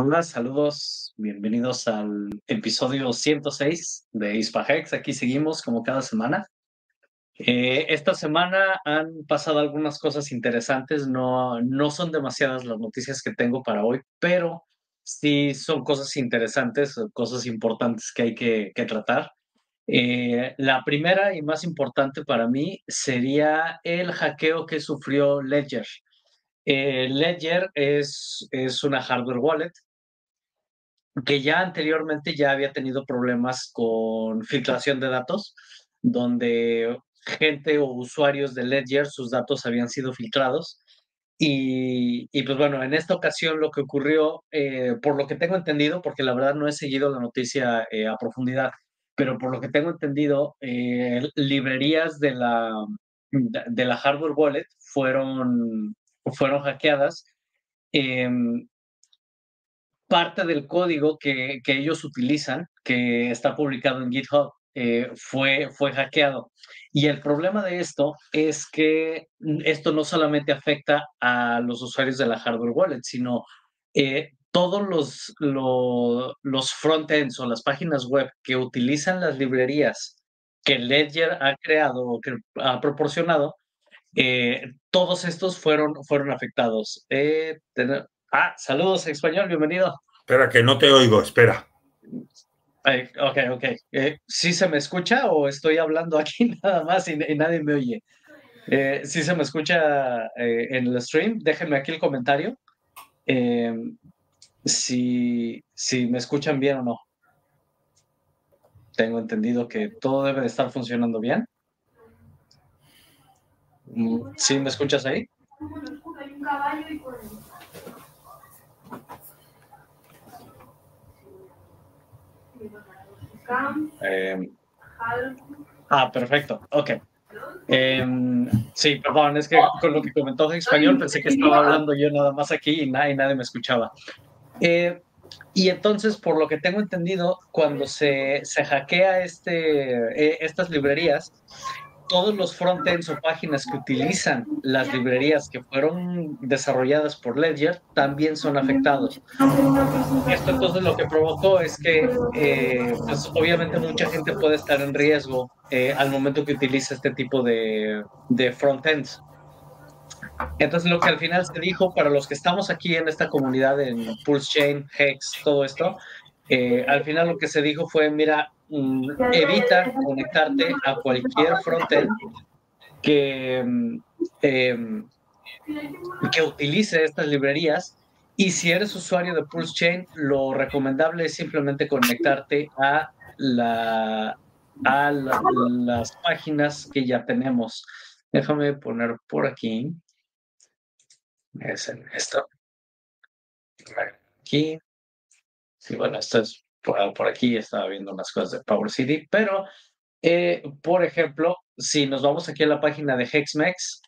Hola, saludos, bienvenidos al episodio 106 de Hispahex. Aquí seguimos como cada semana. Eh, esta semana han pasado algunas cosas interesantes, no, no son demasiadas las noticias que tengo para hoy, pero sí son cosas interesantes, cosas importantes que hay que, que tratar. Eh, la primera y más importante para mí sería el hackeo que sufrió Ledger. Eh, Ledger es, es una hardware wallet que ya anteriormente ya había tenido problemas con filtración de datos, donde gente o usuarios de Ledger, sus datos habían sido filtrados. Y, y pues bueno, en esta ocasión lo que ocurrió, eh, por lo que tengo entendido, porque la verdad no he seguido la noticia eh, a profundidad, pero por lo que tengo entendido, eh, librerías de la, de la hardware wallet fueron fueron hackeadas, em, parte del código que, que, ellos utilizan, que está publicado en GitHub, eh, fue, fue hackeado. Y el problema de esto es que esto no solamente afecta a los usuarios de la hardware wallet, sino eh, todos los, los, frontends o las páginas web que utilizan las librerías que Ledger ha creado o que ha proporcionado, eh, todos estos fueron, fueron afectados. Eh, ah, saludos, español, bienvenido. Espera, que no te oigo, espera. ok, ok. Eh, ¿Sí se me escucha o estoy hablando aquí nada más y, nadie me oye? Eh, ¿Sí se me escucha eh, en el stream? Déjenme aquí el comentario. si, si me escuchan bien o no. Tengo entendido que todo debe de estar funcionando bien. ¿Sí me escuchas ahí? Eh, ah, perfecto. Ok. Eh, sí, perdón, es que con lo que comentó en español pensé que estaba hablando yo nada más aquí y nadie, nadie me escuchaba. Eh, y entonces, por lo que tengo entendido, cuando se, se hackea este, eh, estas librerías, todos los frontends o páginas que utilizan las librerías que fueron desarrolladas por Ledger también son afectados. Esto entonces lo que provocó es que, eh, pues obviamente mucha gente puede estar en riesgo eh, al momento que utiliza este tipo de, de frontends. Entonces lo que al final se dijo para los que estamos aquí en esta comunidad en Pulse Chain, Hex, todo esto, eh, al final lo que se dijo fue, mira, evita conectarte a cualquier frontend que, em, que utilice estas librerías y si eres usuario de Pulse Chain, lo recomendable es simplemente conectarte a, la, a las páginas que ya tenemos. Déjame poner por aquí. Es en esto. Aquí. Sí, bueno, esto es por, aquí, estaba viendo unas cosas de Power City, pero, eh, por ejemplo, si nos vamos aquí a la página de Hexmex,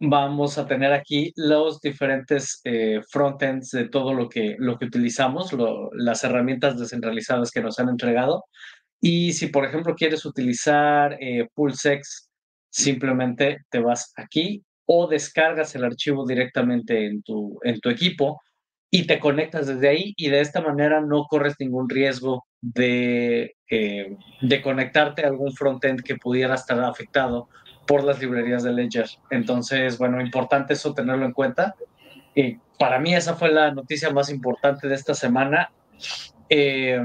vamos a tener aquí los diferentes eh, frontends de todo lo que, lo que utilizamos, las herramientas descentralizadas que nos han entregado. Y si, por ejemplo, quieres utilizar eh, Pulsex, simplemente te vas aquí o descargas el archivo directamente en tu, en tu equipo y te conectas desde ahí y de esta manera no corres ningún riesgo de, eh, de conectarte a algún frontend que pudiera estar afectado por las librerías de Ledger. Entonces, bueno, importante eso tenerlo en cuenta. Y para mí esa fue la noticia más importante de esta semana. Eh,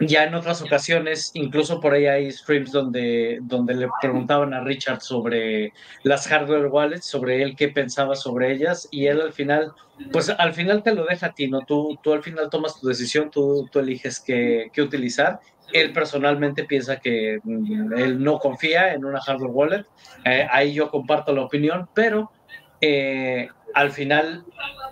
ya en otras ocasiones, incluso por ahí hay streams donde, donde le preguntaban a Richard sobre las hardware wallets, sobre él qué pensaba sobre ellas, y él al final, pues al final te lo deja a ti, ¿no? Tú, tú al final tomas tu decisión, tú, tú eliges qué, qué utilizar. Él personalmente piensa que mm, él no confía en una hardware wallet, eh, ahí yo comparto la opinión, pero eh, al final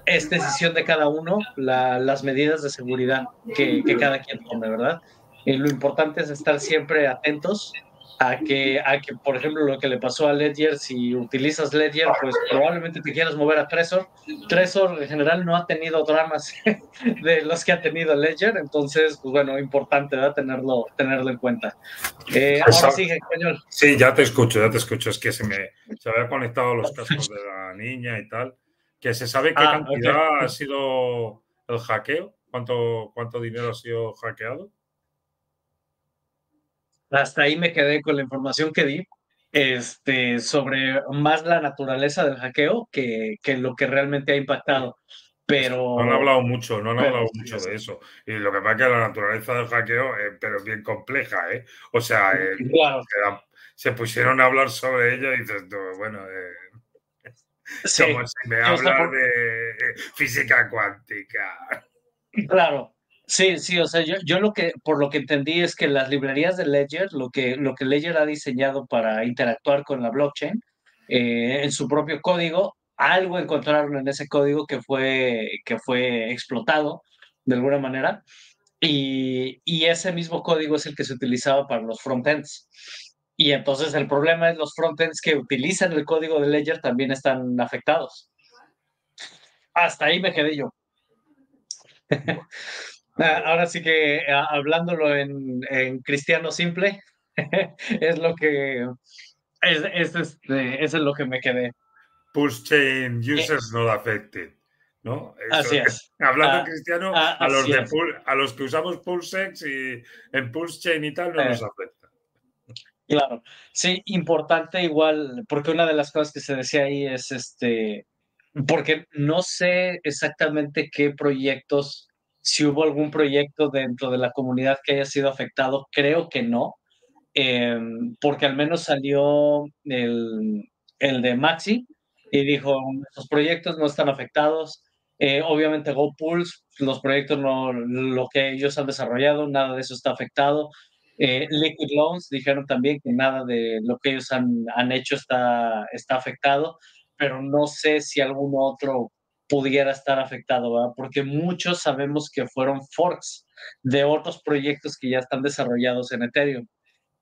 es decisión de cada uno las medidas de seguridad que, cada quien tome, ¿verdad? Y lo importante es estar siempre atentos a que, a que, por ejemplo, lo que le pasó a Ledger, si utilizas Ledger, pues probablemente te quieras mover a Trezor. Trezor en general no ha tenido dramas de los que ha tenido Ledger, entonces, pues bueno, importante ¿verdad? tenerlo, tenerlo en cuenta. Eh, ahora sí, español. Sí, ya te escucho, ya te escucho. Es que se me se había conectado los cascos de la niña y tal que se sabe qué ah, cantidad ha sido el hackeo, cuánto, cuánto dinero ha sido hackeado. Hasta ahí me quedé con la información que di este, sobre más la naturaleza del hackeo que, que lo que realmente ha impactado. Pero, no han hablado mucho, no han hablado mucho de eso. Y lo que pasa es que la naturaleza del hackeo, es eh, pero bien compleja, ¿eh? O sea, eh, se, pusieron a hablar sobre ello y dices, bueno, eh, como si me hablas de física cuántica. Claro, Sí, sí, o sea, yo, yo, lo que, por lo que entendí es que las librerías de Ledger, lo que, lo que Ledger ha diseñado para interactuar con la blockchain, eh, en su propio código, algo encontraron en ese código que fue, que fue explotado de alguna manera, y, y ese mismo código es el que se utilizaba para los frontends. Y entonces el problema es los frontends que utilizan el código de Ledger también están afectados. Hasta ahí me quedé yo. Ah, ahora sí que ah, hablándolo en, cristiano simple, es lo que es, es, este, es lo que me quedé. Pulse chain users not affected. ¿no? así es. Hablando en ah, cristiano, a, los de a los que usamos PulseX y en Pulse Chain y tal no nos eh. afecta. Claro, sí, importante igual, porque una de las cosas que se decía ahí es este, porque no sé exactamente qué proyectos si hubo algún proyecto dentro de la comunidad que haya sido afectado, creo que no, em, porque al menos salió el, el, de Maxi y dijo, los proyectos no están afectados. Eh, obviamente GoPulse, los proyectos, no, lo que ellos han desarrollado, nada de eso está afectado. Eh, Liquid Loans dijeron también que nada de lo que ellos han, han hecho está, está afectado, pero no sé si algún otro pudiera estar afectado, ¿verdad? Porque muchos sabemos que fueron forks de otros proyectos que ya están desarrollados en Ethereum.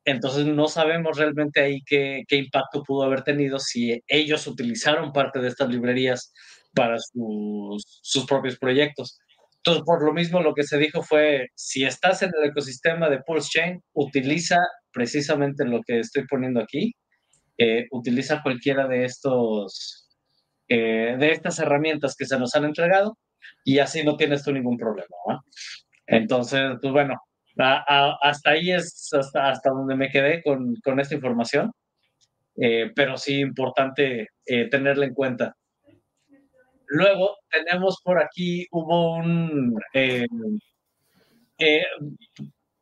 Entonces no sabemos realmente ahí qué, qué impacto pudo haber tenido si ellos utilizaron parte de estas librerías para sus, sus propios proyectos. Entonces, por lo mismo, lo que se dijo fue, si estás en el ecosistema de Pulse Chain, utiliza precisamente lo que estoy poniendo aquí, eh, utiliza cualquiera de estos eh, de estas herramientas que se nos han entregado y así no tienes tú ningún problema. Entonces, pues bueno, hasta ahí es hasta, hasta donde me quedé con, con esta información, eh, pero sí importante eh, tenerla en cuenta. Luego tenemos por aquí, hubo un...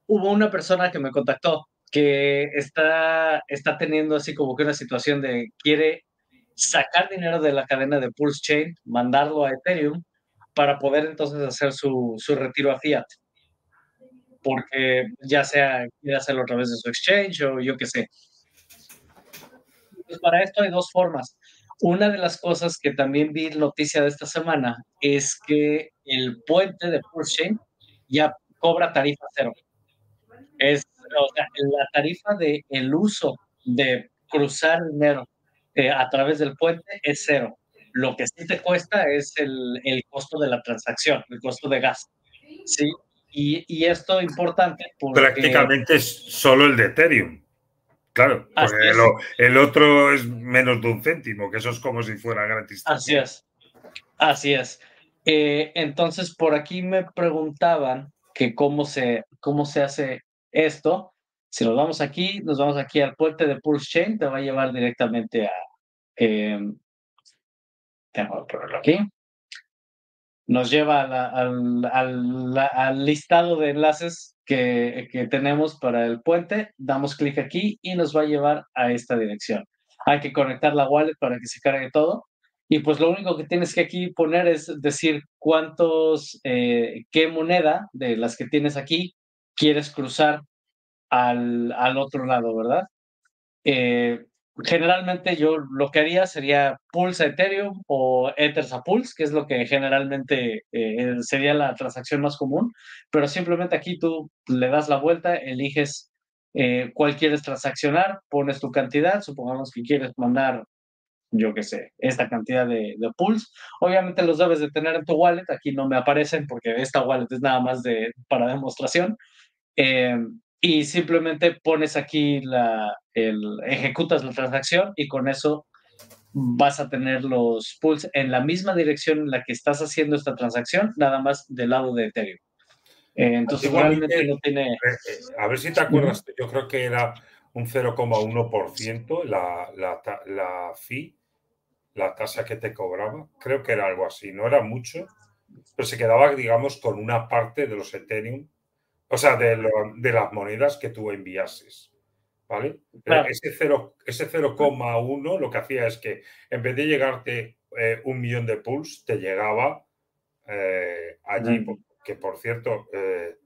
hubo una persona que me contactó que está, está teniendo así como que una situación de quiere sacar dinero de la cadena de Pulse Chain, mandarlo a Ethereum para poder entonces hacer su, su retiro a Fiat. Porque ya sea quiere hacerlo a través de su exchange o yo qué sé. Pues para esto hay dos formas. Una de las cosas que también vi noticia de esta semana es que el puente de Pulse Chain ya cobra tarifa cero. Es o sea, la tarifa de el uso de cruzar dinero eh, a través del puente es cero. Lo que sí te cuesta es el, el costo de la transacción, el costo de gas. ¿sí? Y, y esto importante porque... Prácticamente es solo el de Ethereum. Claro, porque el, otro es menos de un céntimo, que eso es como si fuera gratis. Así es. Así es. Eh, entonces, por aquí me preguntaban que cómo se, cómo se hace esto. Si nos vamos aquí, nos vamos aquí al puente de Pulse Chain, te va a llevar directamente a... Eh, tengo que ponerlo aquí. Nos lleva al, al, listado de enlaces que, que tenemos para el puente. Damos clic aquí y nos va a llevar a esta dirección. Hay que conectar la wallet para que se cargue todo. Y pues lo único que tienes que aquí poner es decir cuántos, eh, qué moneda de las que tienes aquí quieres cruzar al, otro lado, ¿verdad? Eh, generalmente yo lo que haría sería Pulse a Ethereum o Ethers a Pulse, que es lo que generalmente eh, sería la transacción más común, pero simplemente aquí tú le das la vuelta, eliges eh, cuál quieres transaccionar, pones tu cantidad, supongamos que quieres mandar, yo qué sé, esta cantidad de, de Pulse. Obviamente los debes de tener en tu wallet, aquí no me aparecen porque esta wallet es nada más de, para demostración. Eh, y simplemente pones aquí la, el, ejecutas la transacción y con eso vas a tener los pools en la misma dirección en la que estás haciendo esta transacción, nada más del lado de Ethereum. Eh, entonces, realmente no tiene. Eh, eh, a ver si te acuerdas, yo creo que era un 0,1% la, la, la fee, la tasa que te cobraba. Creo que era algo así, no era mucho, pero se quedaba, digamos, con una parte de los Ethereum, o sea, de, de las monedas que tú enviases. ¿Vale? Ese 0,1 lo que hacía es que en vez de llegarte un millón de pools, te llegaba allí, que por cierto, eh,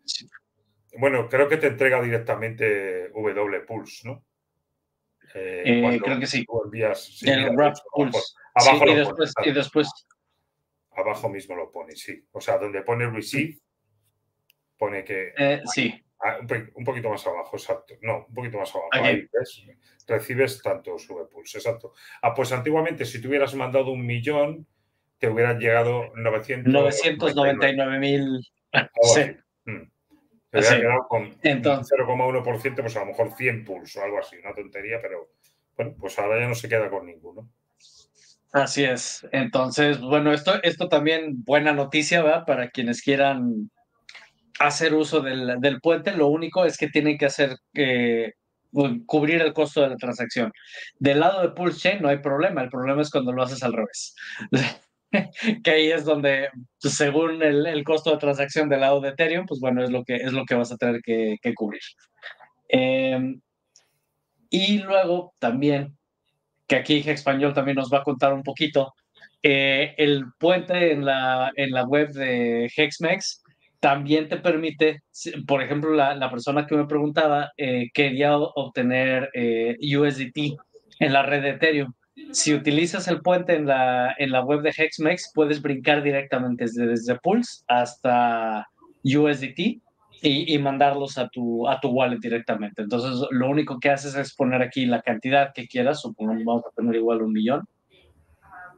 bueno, creo que te entrega directamente W Pulse, ¿no? Eh, eh, creo que sí. Envías, el Pulse. Abajo y, después, y, después, Abajo mismo lo pone, sí. O sea, donde pone receive, pone que. sí. Ah, un poquito más abajo, exacto. No, un poquito más abajo. Ahí, ¿ves? Recibes tanto V Pulse, exacto. Ah, pues antiguamente, si tú hubieras mandado un millón, te hubieran llegado 999 mil. Sí. Mm. Te hubiera quedado con 0,1%, pues a lo mejor 100 pulsos o algo así, una tontería, pero bueno, pues ahora ya no se queda con ninguno. Así es. Entonces, bueno, esto, esto también buena noticia, ¿verdad? Para quienes quieran hacer uso del, del puente, lo único es que tienen que hacer eh, cubrir el costo de la transacción. Del lado de Pulse Chain no hay problema, el problema es cuando lo haces al revés. que ahí es donde, pues, según el, costo de transacción del lado de Ethereum, pues bueno, es lo que, es lo que vas a tener que, cubrir. Em, y luego también, que aquí Español también nos va a contar un poquito, eh, el puente en la, en la web de Hexmex también te permite, por ejemplo, la, persona que me preguntaba eh, quería obtener eh, USDT en la red de Ethereum si utilizas el puente en la, en la web de Hexmex, puedes brincar directamente desde, desde Pulse hasta USDT y, mandarlos a tu, a tu wallet directamente. Entonces, lo único que haces es poner aquí la cantidad que quieras, supongamos vamos a poner igual un millón.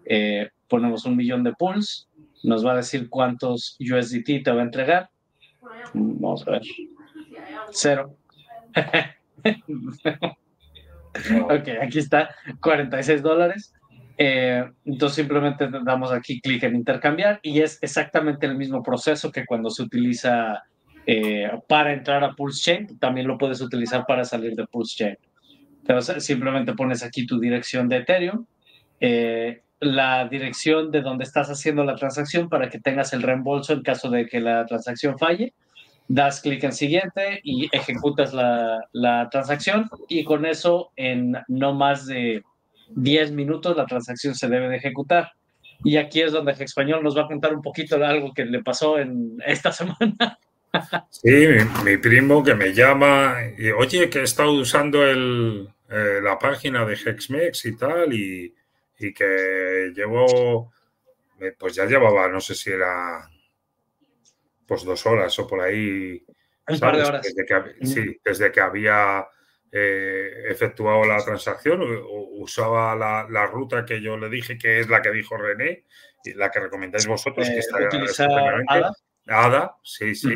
Eh, ponemos un millón de Pulse, nos va a decir cuántos USDT te va a entregar. Vamos a ver. Cero. ok, aquí está, 46 dólares. Eh, entonces simplemente damos aquí clic en intercambiar y es exactamente el mismo proceso que cuando se utiliza eh, para entrar a Pulse Chain, también lo puedes utilizar para salir de Pulse Chain. Entonces simplemente pones aquí tu dirección de Ethereum, eh, la dirección de donde estás haciendo la transacción para que tengas el reembolso en caso de que la transacción falle das clic en siguiente y ejecutas la, la, transacción y con eso en no más de 10 minutos la transacción se debe de ejecutar. Y aquí es donde Español nos va a contar un poquito de algo que le pasó en esta semana. Sí, mi, primo que me llama y oye, que he estado usando el, eh, la página de Hexmex y tal y, y que llevo, pues ya llevaba, no sé si era pues dos horas o por ahí. Un par de horas. Desde que, sí, desde que había eh, efectuado la transacción, usaba la, ruta que yo le dije, que es la que dijo René, y la que recomendáis vosotros, que eh, está ADA. ADA, sí, sí.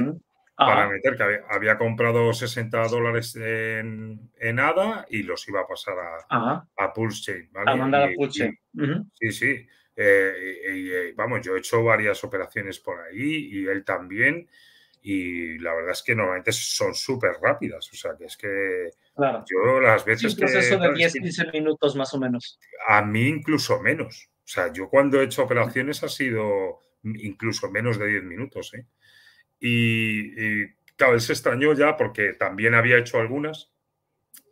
Para meter que había, comprado 60 dólares en, en, ADA y los iba a pasar a, a Pulse Chain. A mandar a Pulse Chain. Sí, sí. Eh, y, vamos, yo he hecho varias operaciones por ahí y él también. Y la verdad es que normalmente son súper rápidas. O sea, que es que yo las veces un proceso de 10-15 minutos más o menos. A mí incluso menos. O sea, yo cuando he hecho operaciones ha sido incluso menos de 10 minutos. ¿eh? Y, y, claro, él se extrañó ya porque también había hecho algunas.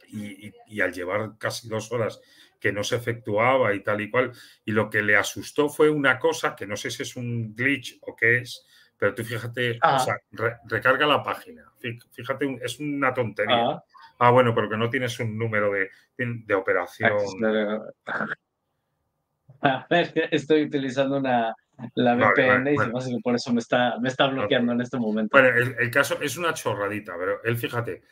Y, y, al llevar casi dos horas que no se efectuaba y tal y cual. Y lo que le asustó fue una cosa que no sé si es un glitch o qué es, pero tú fíjate, o sea, recarga la página. Fíjate, es una tontería. Ah. ah. bueno, pero que no tienes un número de, de operación. A ver, estoy utilizando una, la VPN y por eso me está, me está bloqueando en este momento. Bueno, el, caso es una chorradita, pero él, fíjate,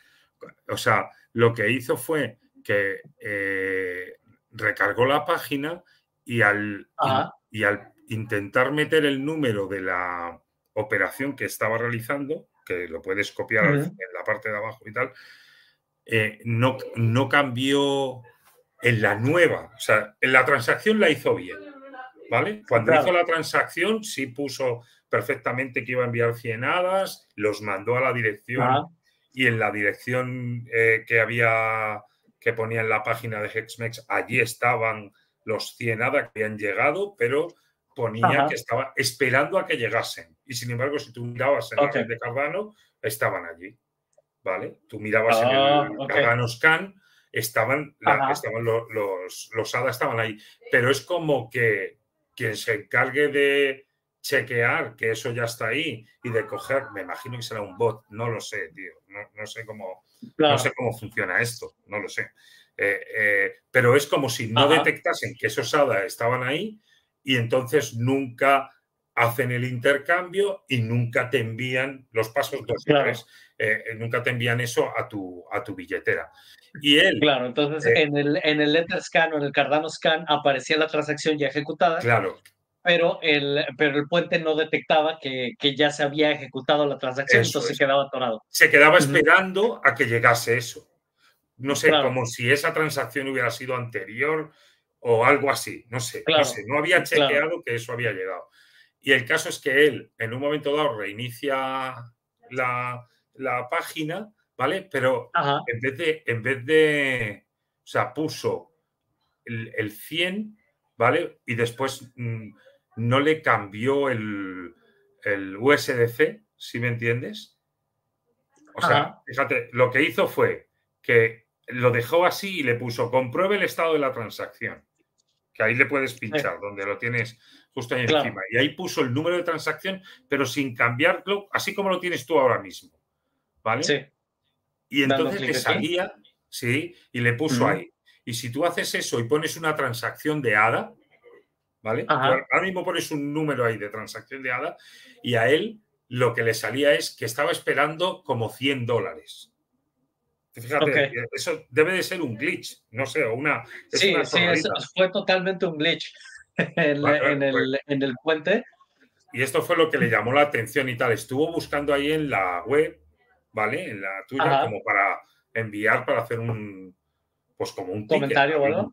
o sea, lo que hizo fue que eh, recargó la página y al, y, al intentar meter el número de la operación que estaba realizando, que lo puedes copiar en la parte de abajo y tal, eh, no, no cambió en la nueva, o sea, en la transacción la hizo bien, ¿vale? Cuando hizo la transacción sí puso perfectamente que iba a enviar 100 hadas, los mandó a la dirección y en la dirección eh, que había que ponía en la página de Hexmex, allí estaban los 100 hadas que habían llegado, pero ponía que estaba esperando a que llegasen. Y sin embargo, si tú mirabas en la red de Cardano, estaban allí. ¿Vale? Tú mirabas en el ah, Cardano Scan, estaban, estaban los, los, los hadas estaban ahí. Pero es como que quien se encargue de chequear que eso ya está ahí y de coger, me imagino que será un bot, no lo sé, tío, no, sé cómo no sé cómo funciona esto, no lo sé. Eh, eh, pero es como si no detectasen que esos hadas estaban ahí y entonces nunca hacen el intercambio y nunca te envían los pasos dos eh, nunca te envían eso a tu, a tu billetera. Y él. Claro, entonces en, el, en el Letter Scan o en el Cardano Scan aparecía la transacción ya ejecutada. Claro pero el, pero el puente no detectaba que, que ya se había ejecutado la transacción, entonces se quedaba atorado. Se quedaba esperando a que llegase eso. No sé, como si esa transacción hubiera sido anterior o algo así, no sé, no sé, no había chequeado que eso había llegado. Y el caso es que él en un momento dado reinicia la, la página, ¿vale? Pero en vez de, en vez de, o sea, puso el, el 100, ¿vale? Y después... Mm, no le cambió el, el USDC, si me entiendes. O sea, fíjate, lo que hizo fue que lo dejó así y le puso compruebe el estado de la transacción. Que ahí le puedes pinchar, donde lo tienes justo ahí encima. Y ahí puso el número de transacción, pero sin cambiarlo, así como lo tienes tú ahora mismo. ¿Vale? Sí. Y entonces le salía, sí, y le puso ahí. Y si tú haces eso y pones una transacción de ADA, ¿vale? Ahora mismo pones un número ahí de transacción de ADA y a él lo que le salía es que estaba esperando como 100 dólares. Fíjate, eso debe de ser un glitch, no sé, o una... sí, sí, eso fue totalmente un glitch en, pues el, en el puente. Y esto fue lo que le llamó la atención y tal. Estuvo buscando ahí en la web, ¿vale? En la tuya, como para enviar, para hacer un, pues como un comentario, ¿verdad?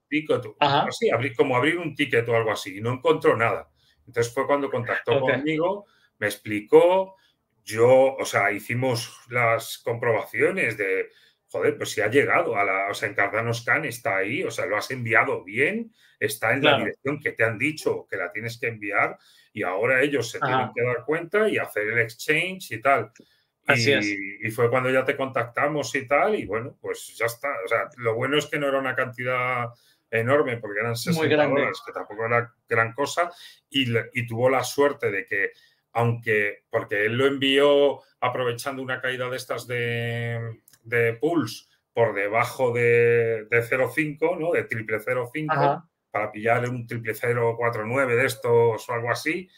así, abrir, como abrir un ticket o algo así, y no encontró nada. Entonces fue cuando contactó conmigo, me explicó, yo, o sea, hicimos las comprobaciones de, joder, pues si ha llegado a la, o sea, en Cardano Scan está ahí, o sea, lo has enviado bien, está en la dirección que te han dicho que la tienes que enviar y ahora ellos se tienen que dar cuenta y hacer el exchange y tal y, fue cuando ya te contactamos y tal, y bueno, pues ya está. O sea, lo bueno es que no era una cantidad enorme, porque eran 60 dólares, que tampoco era gran cosa, y, y, tuvo la suerte de que, aunque, porque él lo envió aprovechando una caída de estas de, de Pulse por debajo de, de 0,5, ¿no? De triple 0,5, para pillar un triple 0,49 de estos o algo así,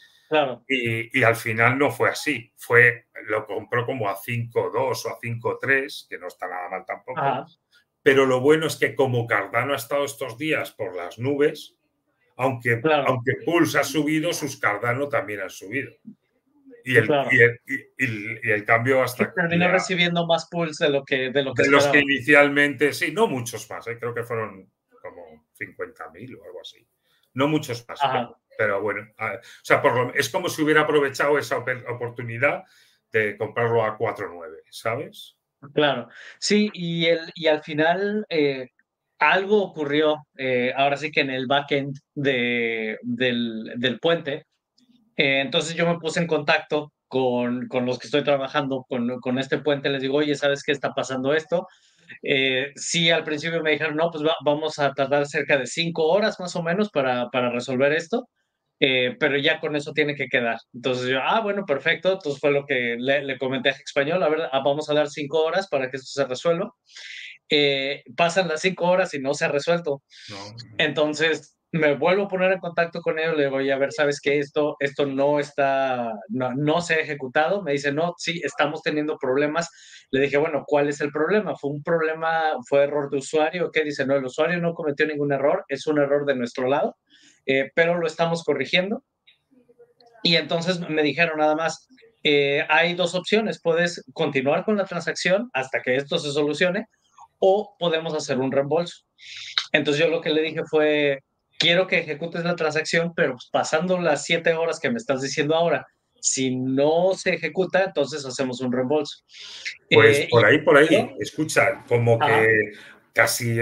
y, al final no fue así. Fue, lo compró como a 5.2 o a 5.3, que no está nada mal tampoco. Pero lo bueno es que como Cardano ha estado estos días por las nubes, aunque, aunque Pulse ha subido, sus Cardano también han subido. Y el, y, el, cambio hasta... Terminó recibiendo más Pulse de lo que... De, lo que de los que inicialmente, sí, no muchos más, ¿eh? creo que fueron como 50.000 o algo así. No muchos más. Pero bueno, o sea, es como si hubiera aprovechado esa oportunidad de comprarlo a 4.9, ¿sabes? Claro, sí, y, el, y al final eh, algo ocurrió, eh, ahora sí que en el backend de, del, del puente. Eh, entonces yo me puse en contacto con, con los que estoy trabajando con, con, este puente, les digo, oye, ¿sabes qué está pasando esto? Eh, sí, al principio me dijeron, no, pues vamos a tardar cerca de cinco horas más o menos para, para resolver esto. Eh, pero ya con eso tiene que quedar. Entonces yo, ah, bueno, perfecto. Entonces fue lo que le, comenté a Español, a ver, ah, vamos a dar cinco horas para que esto se resuelva. Eh, pasan las cinco horas y no se ha resuelto. Entonces me vuelvo a poner en contacto con ellos, le digo, a ver, ¿sabes qué? Esto, esto no está, no, no se ha ejecutado. Me dice, no, sí, estamos teniendo problemas. Le dije, bueno, ¿cuál es el problema? ¿Fue un problema, fue error de usuario? ¿Qué dice? No, el usuario no cometió ningún error, es un error de nuestro lado. Eh, pero lo estamos corrigiendo. Y entonces me dijeron nada más, eh, hay dos opciones, puedes continuar con la transacción hasta que esto se solucione o podemos hacer un reembolso. Entonces yo lo que le dije fue, quiero que ejecutes la transacción, pero pasando las siete horas que me estás diciendo ahora, si no se ejecuta, entonces hacemos un reembolso. Pues eh, por ahí, por ahí, escucha, como que casi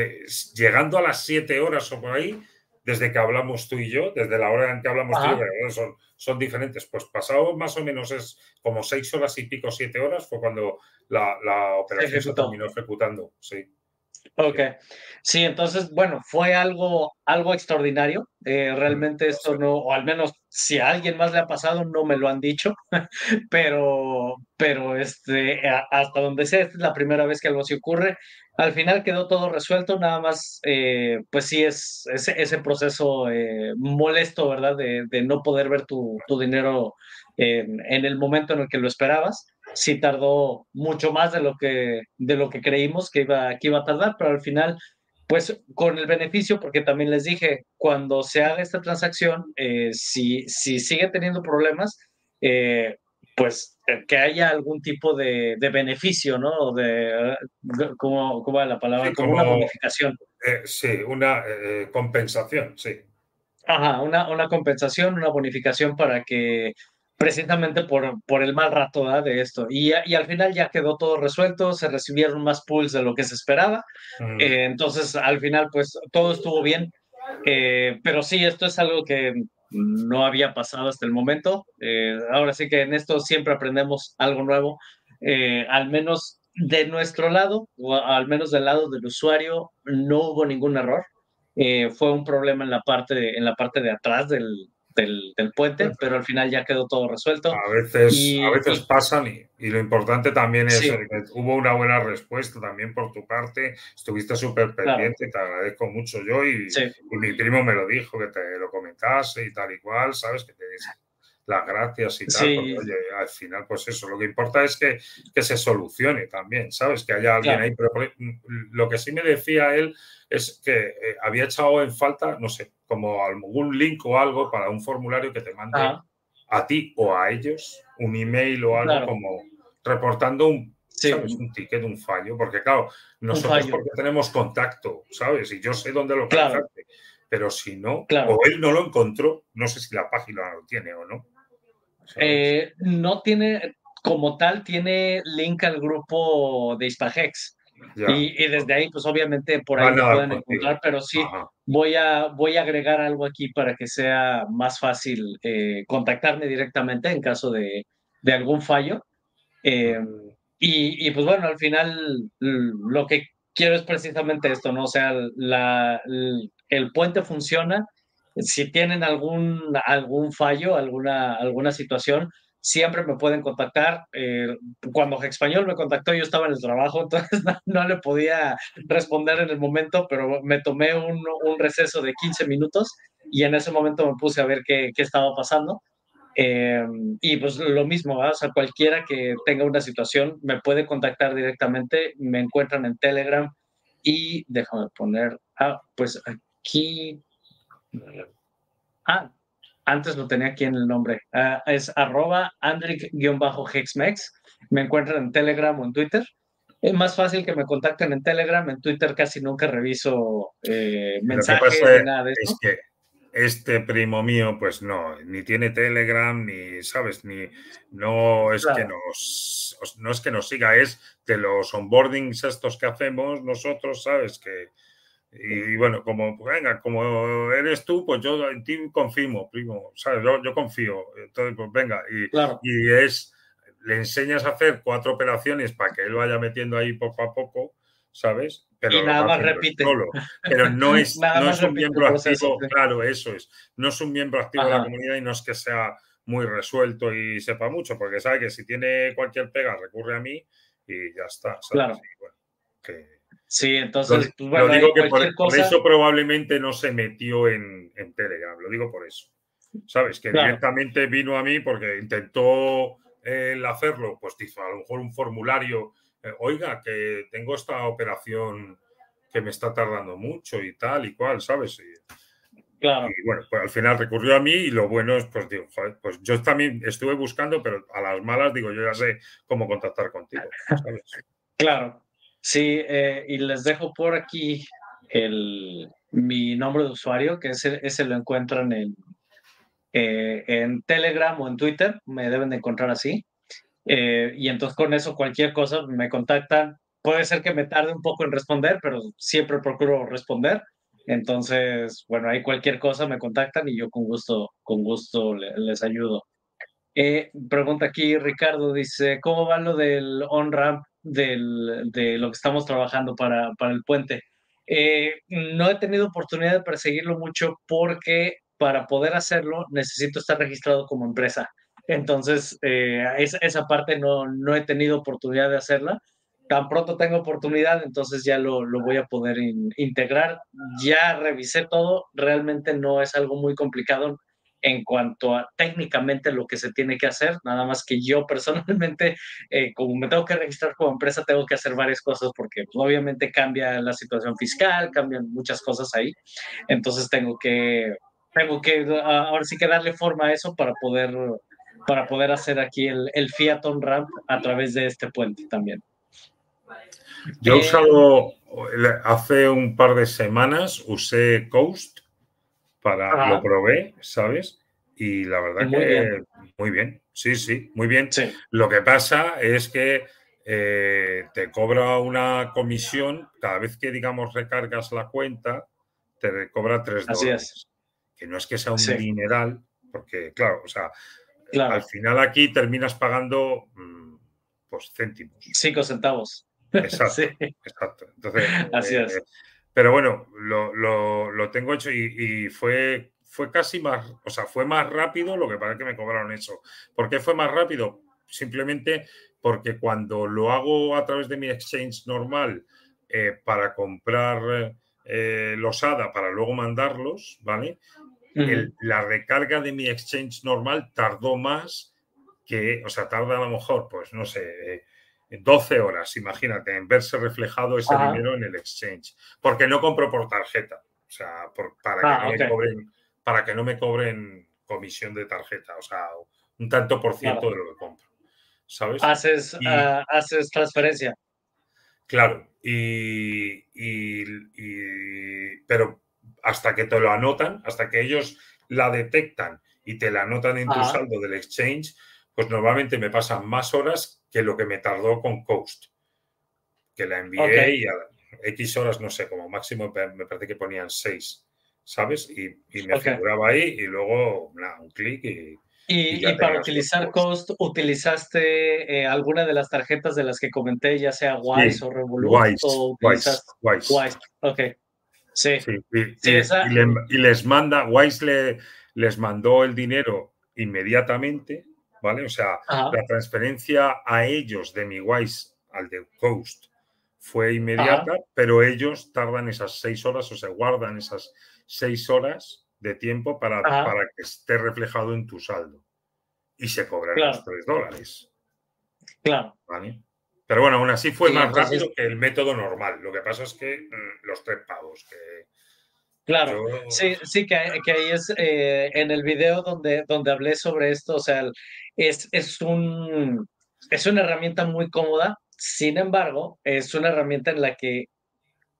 llegando a las siete horas o por ahí, desde que hablamos tú y yo, desde la hora en que hablamos tú y yo, son, son diferentes. Pues pasado más o menos es como seis horas y pico, siete horas, fue cuando la, la operación se, terminó ejecutando. Sí. Ok, sí, entonces, bueno, fue algo, algo extraordinario. Eh, realmente esto no, o al menos si a alguien más le ha pasado, no me lo han dicho, pero, pero este, hasta donde sé, esta es la primera vez que algo así ocurre. Al final quedó todo resuelto, nada más, eh, pues sí, es ese, proceso eh, molesto, ¿verdad? De, no poder ver tu, tu dinero en el momento en el que lo esperabas sí tardó mucho más de lo que, de lo que creímos que iba, que iba a tardar, pero al final, pues con el beneficio, porque también les dije, cuando se haga esta transacción, eh, si, si sigue teniendo problemas, eh, pues eh, que haya algún tipo de, de beneficio, ¿no? De, ¿cómo, ¿Cómo va la palabra? como, una bonificación. sí, una compensación, sí. Ajá, una, una compensación, una bonificación para que precisamente por, por el mal rato de esto. Y, y, al final ya quedó todo resuelto, se recibieron más pools de lo que se esperaba. Mm. Eh, entonces, al final, pues todo estuvo bien. Eh, pero sí, esto es algo que no había pasado hasta el momento. Eh, ahora sí que en esto siempre aprendemos algo nuevo. al menos de nuestro lado, o al menos del lado del usuario, no hubo ningún error. fue un problema en la parte en la parte de atrás del, del, puente, pero al final ya quedó todo resuelto. A veces, a veces pasan y, lo importante también es que hubo una buena respuesta también por tu parte, estuviste súper pendiente, te agradezco mucho yo y, mi primo me lo dijo, que te lo comentase y tal y cual, ¿sabes? Que te las gracias y tal, porque oye, al final, pues eso, lo que importa es que, que se solucione también, ¿sabes? Que haya alguien ahí, pero lo que sí me decía él es que eh, había echado en falta, no sé, como algún link o algo para un formulario que te mande a ti o a ellos, un email o algo como reportando un, un ticket, un fallo, porque claro, nosotros porque tenemos contacto, ¿sabes? Y yo sé dónde lo claro. pero si no, o él no lo encontró, no sé si la página lo tiene o no. Eh, no tiene, como tal, tiene link al grupo de Hispagex. Y, desde ahí, pues obviamente por ahí lo pueden encontrar, pero sí voy a, voy a agregar algo aquí para que sea más fácil eh, contactarme directamente en caso de, de algún fallo. Em, y, y, pues bueno, al final lo que quiero es precisamente esto, ¿no? O sea, la, el puente funciona. Si tienen algún, algún fallo, alguna, alguna situación, siempre me pueden contactar. Eh, cuando Español me contactó, yo estaba en el trabajo, entonces no, le podía responder en el momento, pero me tomé un, un, receso de 15 minutos y en ese momento me puse a ver qué, qué estaba pasando. Eh, y pues lo mismo, o sea, cualquiera que tenga una situación me puede contactar directamente, me encuentran en Telegram y déjame poner, ah, pues aquí, ah, antes lo tenía aquí en el nombre. Ah, es arroba andric-hexmex. Me encuentran en Telegram o en Twitter. Es más fácil que me contacten en Telegram. En Twitter casi nunca reviso eh, mensajes ni nada de eso. Es que este primo mío, pues no, ni tiene Telegram, ni, ¿sabes? Ni, no es que nos, no es que nos siga, es de los onboardings estos que hacemos nosotros, ¿sabes? Que, y bueno, como, venga, como eres tú, pues yo en ti confío, primo, ¿sabes? Yo, yo confío. Entonces, pues venga, y, y, es, le enseñas a hacer cuatro operaciones para que él vaya metiendo ahí poco a poco, ¿sabes? Pero y nada más repite. Pero no es, no es un miembro activo, claro, eso es. No es un miembro activo de la comunidad y no es que sea muy resuelto y sepa mucho, porque sabe que si tiene cualquier pega recurre a mí y ya está. ¿sabes? Claro. bueno, que, Sí, entonces, pues, lo digo que por, eso probablemente no se metió en, Telegram, lo digo por eso. ¿Sabes? Que directamente vino a mí porque intentó él hacerlo, pues hizo a lo mejor un formulario, eh, oiga, que tengo esta operación que me está tardando mucho y tal y cual, ¿sabes? Y, claro. Y bueno, pues al final recurrió a mí y lo bueno es, pues digo, pues yo también estuve buscando, pero a las malas digo, yo ya sé cómo contactar contigo, ¿sabes? Claro. Sí, eh, y les dejo por aquí el, mi nombre de usuario, que ese, ese lo encuentran en, eh, en Telegram o en Twitter, me deben de encontrar así. Eh, y entonces con eso cualquier cosa me contactan. Puede ser que me tarde un poco en responder, pero siempre procuro responder. Entonces, bueno, ahí cualquier cosa me contactan y yo con gusto, con gusto les ayudo. Eh, pregunta aquí Ricardo, dice, ¿cómo va lo del on-ramp de lo que estamos trabajando para, para el puente? Eh, no he tenido oportunidad de perseguirlo mucho porque para poder hacerlo necesito estar registrado como empresa. Entonces, eh, esa, parte no, no he tenido oportunidad de hacerla. Tan pronto tengo oportunidad, entonces ya lo, lo voy a poder integrar. Ya revisé todo, realmente no es algo muy complicado en cuanto a técnicamente lo que se tiene que hacer, nada más que yo personalmente, eh, como me tengo que registrar como empresa, tengo que hacer varias cosas porque pues, obviamente cambia la situación fiscal, cambian muchas cosas ahí, entonces tengo que, tengo que ahora sí que darle forma a eso para poder, para poder hacer aquí el, el Fiat on Ramp a través de este puente también. Yo he eh, usado, hace un par de semanas, usé Coast para, lo probé, ¿sabes? Y la verdad que muy bien, sí, sí, muy bien. Lo que pasa es que eh, te cobra una comisión cada vez que, digamos, recargas la cuenta, te cobra tres dólares. Que no es que sea un dineral, porque, claro, o sea, al final aquí terminas pagando mm, pues céntimos. Cinco centavos. Exacto, exacto. Entonces, Así es. Eh, pero bueno, lo, tengo hecho y, fue, fue casi más, o sea, fue más rápido lo que para que me cobraron eso. ¿Por qué fue más rápido? Simplemente porque cuando lo hago a través de mi exchange normal eh, para comprar eh, los ADA para luego mandarlos, ¿vale? la recarga de mi exchange normal tardó más que, o sea, tarda a lo mejor, pues no sé, 12 horas, imagínate, en verse reflejado ese dinero en el exchange. Porque no compro por tarjeta. O sea, para, que ah, no me cobren, para que no me cobren comisión de tarjeta. O sea, un tanto por ciento de lo que compro. ¿Sabes? Haces, ah, haces transferencia. Claro. Y, pero hasta que te lo anotan, hasta que ellos la detectan y te la anotan en tu saldo del exchange, pues normalmente me pasan más horas que lo que me tardó con Coast, que la envié y a X horas, no sé, como máximo me parece que ponían 6, ¿sabes? Y, me figuraba ahí y luego un clic y... Y, para utilizar Coast, ¿utilizaste eh, alguna de las tarjetas de las que comenté, ya sea Wise o Revolut? Wise, o Wise, Wise. Ok. Sí. Y, les manda, Wise le, les mandó el dinero inmediatamente ¿vale? O sea, la transferencia a ellos de mi Wise al de Coast fue inmediata, pero ellos tardan esas seis horas o se guardan esas seis horas de tiempo para, para que esté reflejado en tu saldo y se cobran los tres dólares. Claro. ¿Vale? Pero bueno, aún así fue más rápido que el método normal. Lo que pasa es que mm, los tres pagos que, Claro, sí, sí, que, que ahí es eh, en el video donde, donde hablé sobre esto, o sea, es, es, un, es una herramienta muy cómoda, sin embargo, es una herramienta en la que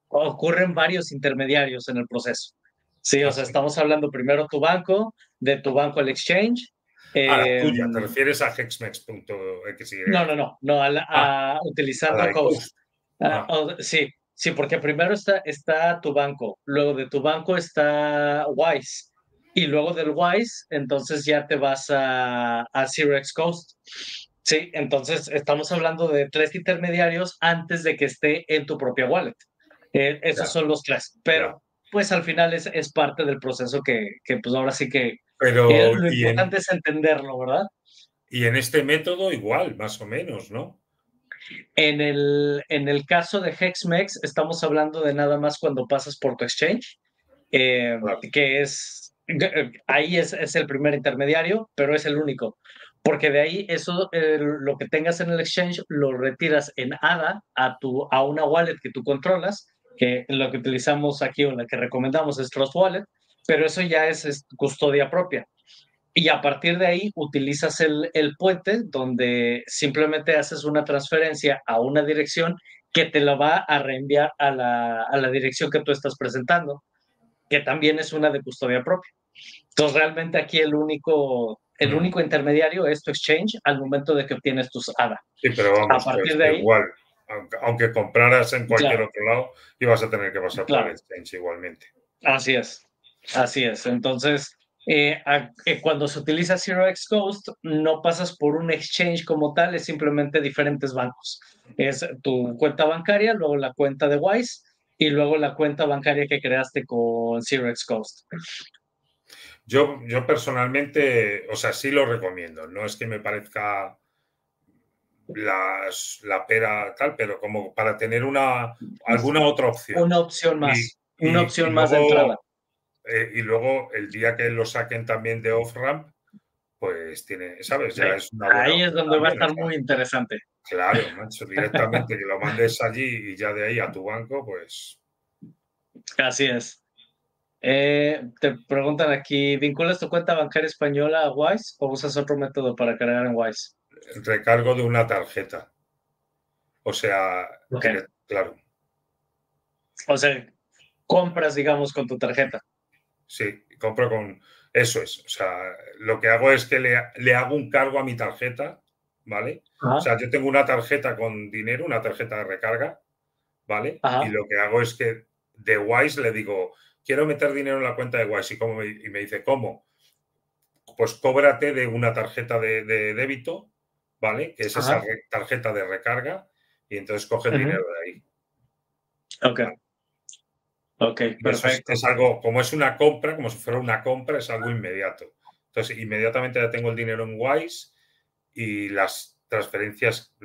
ocurren varios intermediarios en el proceso. Sí, o sea, estamos hablando primero tu banco, de tu banco el exchange. Ah, tuya, ¿te em, refieres a hexmex.xy? No, no, no, no, a, ah, utilizar la Coast. Ah, sí, Sí, porque primero está, está tu banco, luego de tu banco está Wise, y luego del Wise, entonces ya te vas a, a Zero X Coast. Sí, entonces estamos hablando de tres intermediarios antes de que esté en tu propia wallet. Eh, esos son los tres, pero pues al final es, es parte del proceso que, que pues ahora sí que, pero, lo importante es entenderlo, ¿verdad? Y en este método igual, más o menos, ¿no? En el, en el caso de Hexmex, estamos hablando de nada más cuando pasas por tu exchange, eh, que es, ahí es, es, el primer intermediario, pero es el único, porque de ahí eso, lo que tengas en el exchange, lo retiras en ADA a, tu, a una wallet que tú controlas, que lo que utilizamos aquí o la que recomendamos es Trust Wallet, pero eso ya es custodia propia. Y a partir de ahí utilizas el, el, puente donde simplemente haces una transferencia a una dirección que te lo va a reenviar a la, a la dirección que tú estás presentando, que también es una de custodia propia. Entonces, realmente aquí el único, el único intermediario es tu exchange al momento de que obtienes tus ADA. Sí, pero vamos, a partir de ahí, igual, aunque, compraras en cualquier otro lado, ibas a tener que pasar por el exchange igualmente. Así es, así es. Entonces, eh, eh, cuando se utiliza Zero X Ghost, no pasas por un exchange como tal, es simplemente diferentes bancos. Es tu cuenta bancaria, luego la cuenta de Wise y luego la cuenta bancaria que creaste con Zero X Ghost. Yo, yo personalmente, o sea, sí lo recomiendo. No es que me parezca la pera tal, pero como para tener una alguna otra opción. Una opción más. una opción más de entrada. Eh, y luego el día que lo saquen también de off-ramp, pues tiene, ¿sabes? Ya es ahí es donde va a estar muy interesante. Claro, macho, directamente que lo mandes allí y ya de ahí a tu banco, pues. Así es. Eh, te preguntan aquí, ¿vinculas tu cuenta bancaria española a Wise o usas otro método para cargar en Wise? recargo de una tarjeta. O sea, claro. O sea, compras, digamos, con tu tarjeta. Sí, compro con... Eso es. O sea, lo que hago es que le, hago un cargo a mi tarjeta, ¿vale? O sea, yo tengo una tarjeta con dinero, una tarjeta de recarga, ¿vale? Y lo que hago es que de Wise le digo, quiero meter dinero en la cuenta de Wise. ¿Y, me, y me dice, ¿cómo? Pues cóbrate de una tarjeta de débito ¿vale? Que es esa tarjeta de recarga y entonces coge el dinero de ahí. Ok. Ok, perfecto. Es, algo, como es una compra, como si fuera una compra, es algo inmediato. Entonces, inmediatamente ya tengo el dinero en Wise y las transferencias,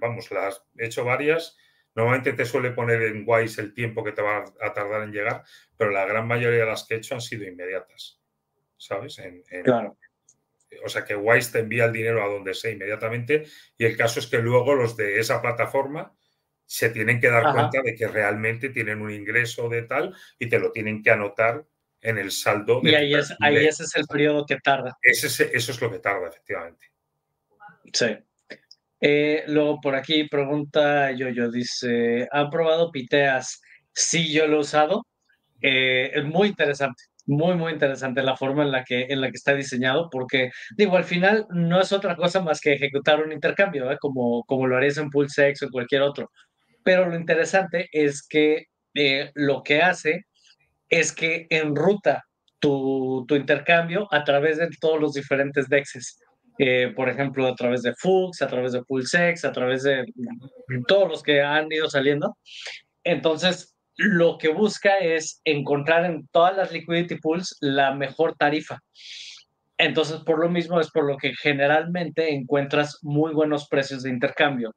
vamos, las he hecho varias. Normalmente te suele poner en Wise el tiempo que te va a tardar en llegar, pero la gran mayoría de las que he hecho han sido inmediatas. ¿Sabes? claro o sea, que Wise te envía el dinero a donde sea inmediatamente y el caso es que luego los de esa plataforma se tienen que dar cuenta de que realmente tienen un ingreso de tal y te lo tienen que anotar en el saldo. y ahí, es, ahí ese es el periodo que tarda. eso es lo que tarda, efectivamente. Sí. Eh, luego por aquí pregunta yo, yo dice, ¿ha probado Piteas? Sí, yo lo he usado. Eh, es muy interesante muy, muy interesante la forma en la que, en la que está diseñado, porque, digo, al final no es otra cosa más que ejecutar un intercambio, ¿eh? como, como lo harías en PulseX o cualquier otro. Pero lo interesante es que eh, lo que hace es que enruta tu, tu, intercambio a través de todos los diferentes DEXs. Eh, por ejemplo, a través de Fux, a través de PulseX, a través de todos los que han ido saliendo. Entonces, lo que busca es encontrar en todas las liquidity pools la mejor tarifa. Entonces, por lo mismo es por lo que generalmente encuentras muy buenos precios de intercambio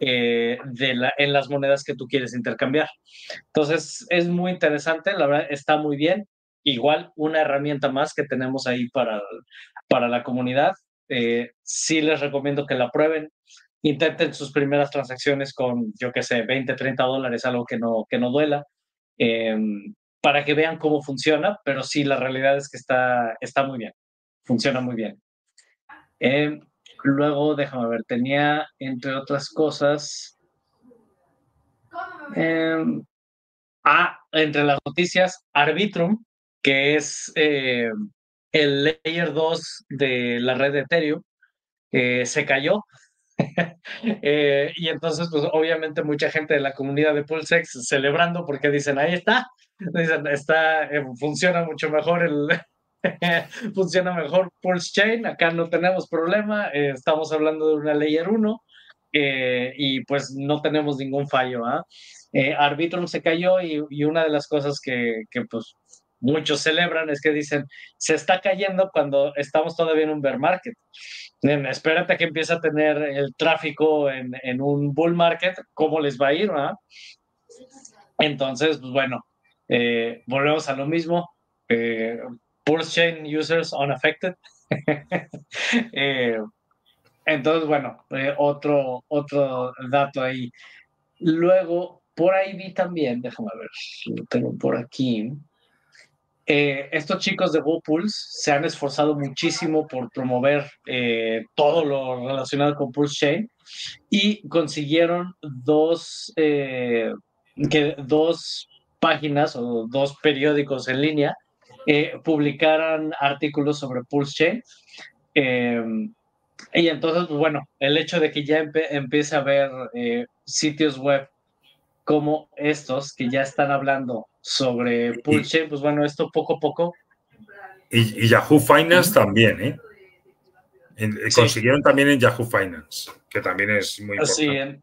eh, de la, en las monedas que tú quieres intercambiar. Entonces, es muy interesante, la verdad está muy bien. Igual, una herramienta más que tenemos ahí para, para la comunidad. Eh, sí les recomiendo que la prueben intenten sus primeras transacciones con, yo qué sé, 20, 30 dólares, algo que no, que no duela, em, para que vean cómo funciona, pero sí, la realidad es que está, está muy bien, funciona muy bien. Em, luego, déjame ver, tenía, entre otras cosas, em, ah, entre las noticias, Arbitrum, que es el layer 2 de la red de Ethereum, eh, se cayó. Eh, y entonces, pues obviamente mucha gente de la comunidad de PulseX celebrando porque dicen, ahí está, dicen, está, eh, funciona mucho mejor el... funciona mejor Pulse Chain, acá no tenemos problema, eh, estamos hablando de una Layer 1 y pues no tenemos ningún fallo. ¿ah? Arbitrum se cayó y, y, una de las cosas que, que pues muchos celebran es que dicen, se está cayendo cuando estamos todavía en un bear market. Espérate que empiece a tener el tráfico en, en un bull market, ¿cómo les va a ir? Entonces, pues bueno, eh, volvemos a lo mismo. Pulse Chain Users Unaffected. eh, entonces, bueno, eh, otro, otro dato ahí. Luego, por ahí vi también, déjame ver, lo tengo por aquí. Eh, estos chicos de GoPulse se han esforzado muchísimo por promover eh, todo lo relacionado con Pulse Chain. y consiguieron dos, eh, que dos páginas o dos periódicos en línea eh, publicaran artículos sobre Pulse Chain. Em, y entonces, pues, bueno, el hecho de que ya empiece a haber eh, sitios web como estos que ya están hablando sobre Pulse Chain, pues bueno, esto poco a poco. Y, Yahoo Finance también, ¿eh? Consiguieron también en Yahoo Finance, que también es muy importante.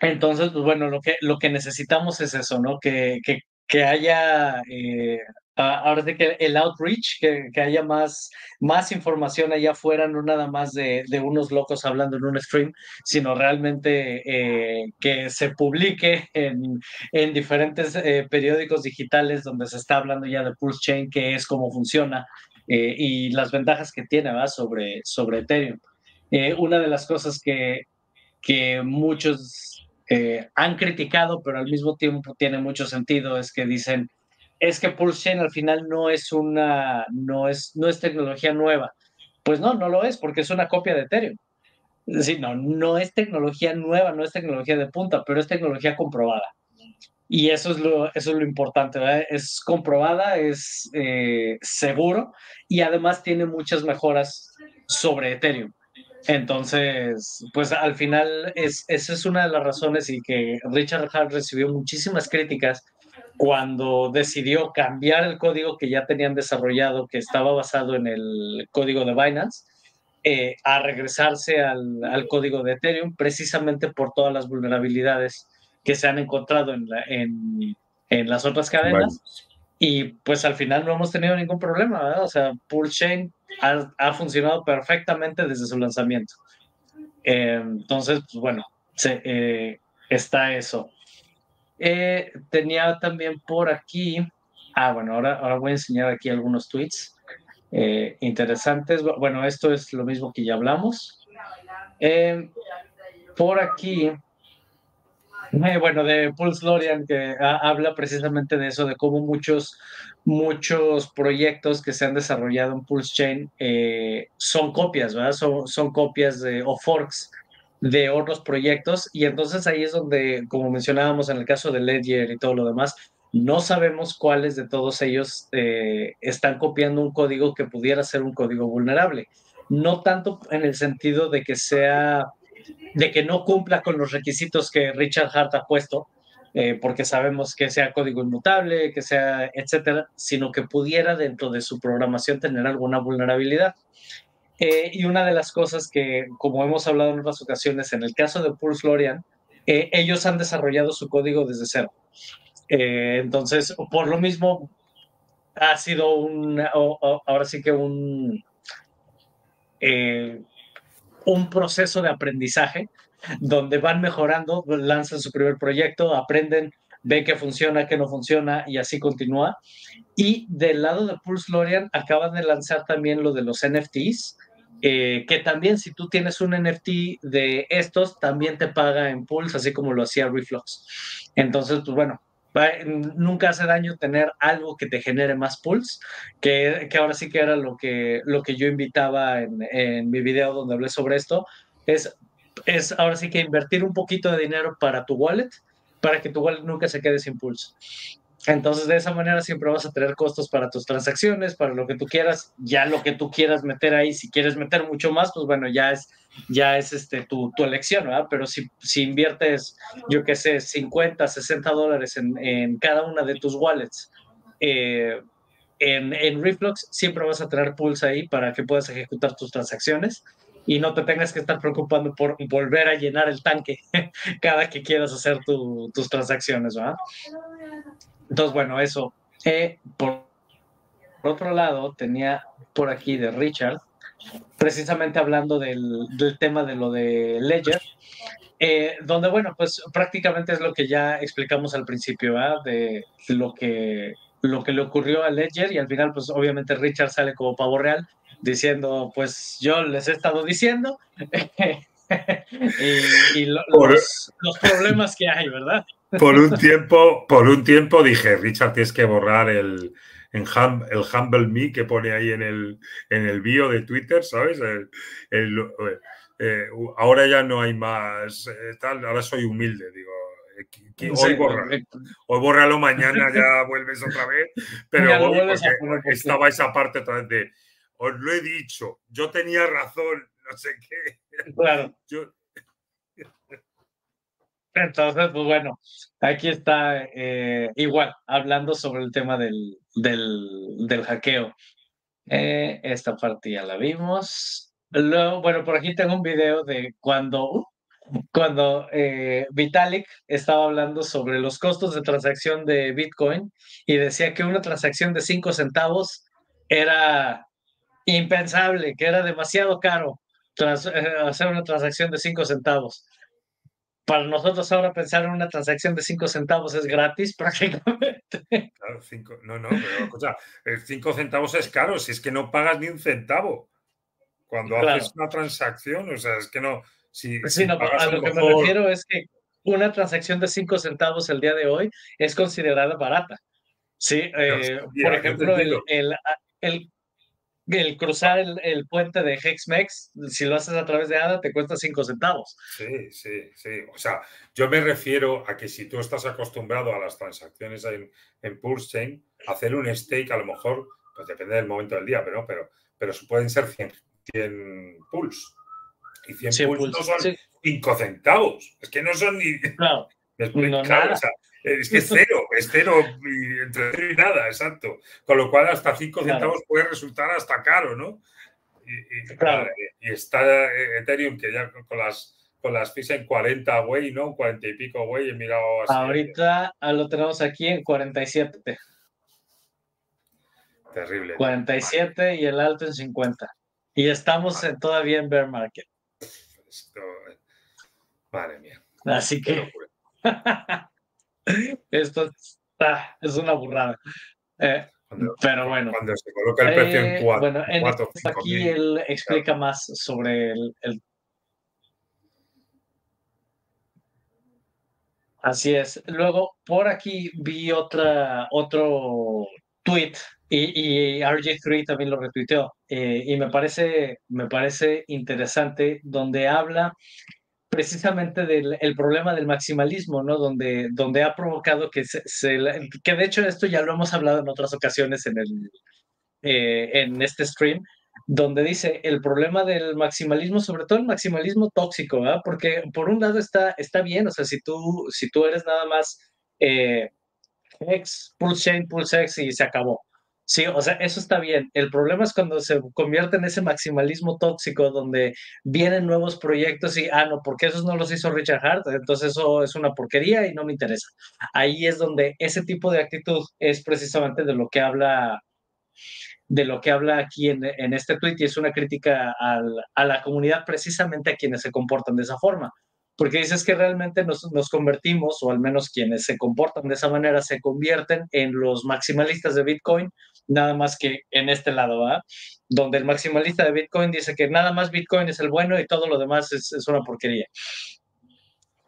Entonces, pues bueno, lo que, lo que necesitamos es eso, ¿no? Que, que, que haya, eh, ahora sí que el outreach, que, que, haya más, más información allá afuera, no nada más de, de unos locos hablando en un stream, sino realmente eh, que se publique en, en diferentes eh, periódicos digitales donde se está hablando ya de Pulse Chain, que es cómo funciona y las ventajas que tiene ¿va? Sobre, sobre Ethereum. una de las cosas que, que muchos eh, han criticado, pero al mismo tiempo tiene mucho sentido, es que dicen, es que Pulse al final no es una, no es, no es tecnología nueva. Pues no, no lo es, porque es una copia de Ethereum. Es decir, no, no es tecnología nueva, no es tecnología de punta, pero es tecnología comprobada. Y eso es lo, eso es lo importante, Es comprobada, es eh, seguro y además tiene muchas mejoras sobre Ethereum. Entonces, pues al final es, esa es una de las razones y que Richard Hart recibió muchísimas críticas cuando decidió cambiar el código que ya tenían desarrollado, que estaba basado en el código de Binance, eh, a regresarse al, código de Ethereum, precisamente por todas las vulnerabilidades que se han encontrado en, la, las otras cadenas. Y pues al final no hemos tenido ningún problema, ¿verdad? O sea, Chain ha, funcionado perfectamente desde su lanzamiento. Eh, entonces, pues bueno, se, eh, está eso. Eh, tenía también por aquí, ah, bueno, ahora, ahora voy a enseñar aquí algunos tweets interesantes. Bueno, esto es lo mismo que ya hablamos. por aquí, eh, bueno, de Pulse Lorian, que habla precisamente de eso, de cómo muchos, muchos proyectos que se han desarrollado en Pulse Chain eh, son copias, ¿verdad? Son, son copias de, o forks de otros proyectos. Y entonces ahí es donde, como mencionábamos en el caso de Ledger y todo lo demás, no sabemos cuáles de todos ellos eh, están copiando un código que pudiera ser un código vulnerable. No tanto en el sentido de que sea de que no cumpla con los requisitos que Richard Hart ha puesto, eh, porque sabemos que sea código inmutable, que sea, etcétera, sino que pudiera dentro de su programación tener alguna vulnerabilidad. Eh, y una de las cosas que, como hemos hablado en otras ocasiones, en el caso de Pulse Lorian, eh, ellos han desarrollado su código desde cero. entonces, por lo mismo, ha sido un, ahora sí que un, un proceso de aprendizaje donde van mejorando, lanzan su primer proyecto, aprenden, ven que funciona, que no funciona y así continúa. Y del lado de Pulse Lorian acaban de lanzar también lo de los NFTs, eh, que también si tú tienes un NFT de estos, también te paga en Pulse, así como lo hacía Reflux. Entonces, pues bueno, nunca hace daño tener algo que te genere más pulse, que, que ahora sí que era lo que, lo que yo invitaba en, en, mi video donde hablé sobre esto, es, es ahora sí que invertir un poquito de dinero para tu wallet, para que tu wallet nunca se quede sin pulse. Entonces, de esa manera siempre vas a tener costos para tus transacciones, para lo que tú quieras, ya lo que tú quieras meter ahí, si quieres meter mucho más, pues bueno, ya es, ya es este, tu, tu elección, ¿verdad? Pero si, si inviertes, yo qué sé, 50, 60 dólares en, en, cada una de tus wallets, eh, en, en, Reflux siempre vas a tener pulse ahí para que puedas ejecutar tus transacciones y no te tengas que estar preocupando por volver a llenar el tanque cada que quieras hacer tus transacciones, ¿verdad? Entonces, bueno, eso. Eh, por, otro lado, tenía por aquí de Richard, precisamente hablando del, tema de lo de Ledger, eh, donde, bueno, pues prácticamente es lo que ya explicamos al principio, ¿verdad? De lo que, lo que le ocurrió a Ledger y al final, pues obviamente Richard sale como pavo real diciendo, pues yo les he estado diciendo y, los, los problemas que hay, ¿verdad? Por un tiempo, por un tiempo dije, Richard, tienes que borrar el, el Humble Me que pone ahí en el, en el bio de Twitter, ¿sabes? eh, ahora ya no hay más eh, tal, ahora soy humilde, digo, hoy, borra, mañana ya vuelves otra vez, pero estaba esa parte otra vez de, os lo he dicho, yo tenía razón, no sé qué. Claro. Entonces, pues bueno, aquí está eh, igual, hablando sobre el tema del, del, hackeo. Eh, esta parte ya la vimos. Luego, bueno, por aquí tengo un video de cuando, cuando eh, Vitalik estaba hablando sobre los costos de transacción de Bitcoin y decía que una transacción de 5 centavos era impensable, que era demasiado caro hacer una transacción de 5 centavos para nosotros ahora pensar en una transacción de 5 centavos es gratis prácticamente. Claro, cinco, no, no, pero escucha, 5 centavos es caro, si es que no pagas ni un centavo cuando haces una transacción, o sea, es que no... Si, pues sí, no, a lo que me refiero es que una transacción de 5 centavos el día de hoy es considerada barata. Sí, eh, por ejemplo, el, el, el, el cruzar el, puente de Hexmex, si lo haces a través de ADA, te cuesta 5 centavos. Sí, sí, sí. O sea, yo me refiero a que si tú estás acostumbrado a las transacciones en, en Pulse Chain, hacer un stake a lo mejor, pues depende del momento del día, pero, pero, pero pueden ser 100, 100 Pulse. Y 100, pulse, no son 5 centavos. Es que no son ni... Claro. No, es que es cero, es cero y entre cero y nada, exacto. Con lo cual hasta 5 centavos puede resultar hasta caro, ¿no? Y, claro. y, está Ethereum que ya con las con las fees en 40 güey, ¿no? 40 y pico güey, he mirado así. Ahorita ah, lo tenemos aquí en 47. Terrible. 47 y el alto en 50. Y estamos todavía en bear market. madre mía. Así que Esto es una burrada. Eh, pero bueno. Cuando se coloca el precio en 4. Eh, bueno, aquí él explica más sobre el, Así es. Luego, por aquí vi otra, otro tweet y, y RJ3 también lo retuiteó. Eh, y me parece, me parece interesante donde habla precisamente del el problema del maximalismo, ¿no? Donde, donde ha provocado que se, que de hecho esto ya lo hemos hablado en otras ocasiones en el eh, en este stream, donde dice el problema del maximalismo, sobre todo el maximalismo tóxico, ¿verdad? Porque por un lado está, está bien, o sea, si tú, si tú eres nada más eh, X, Pulse Chain, Pulse X y se acabó. Sí, o sea, eso está bien. El problema es cuando se convierte en ese maximalismo tóxico donde vienen nuevos proyectos y, ah, no, porque esos no los hizo Richard Hart, entonces eso es una porquería y no me interesa. Ahí es donde ese tipo de actitud es precisamente de lo que habla de lo que habla aquí en, en este tweet y es una crítica a la comunidad precisamente a quienes se comportan de esa forma porque dices que realmente nos, nos, convertimos, o al menos quienes se comportan de esa manera, se convierten en los maximalistas de Bitcoin, nada más que en este lado, ¿va? Donde el maximalista de Bitcoin dice que nada más Bitcoin es el bueno y todo lo demás es, una porquería.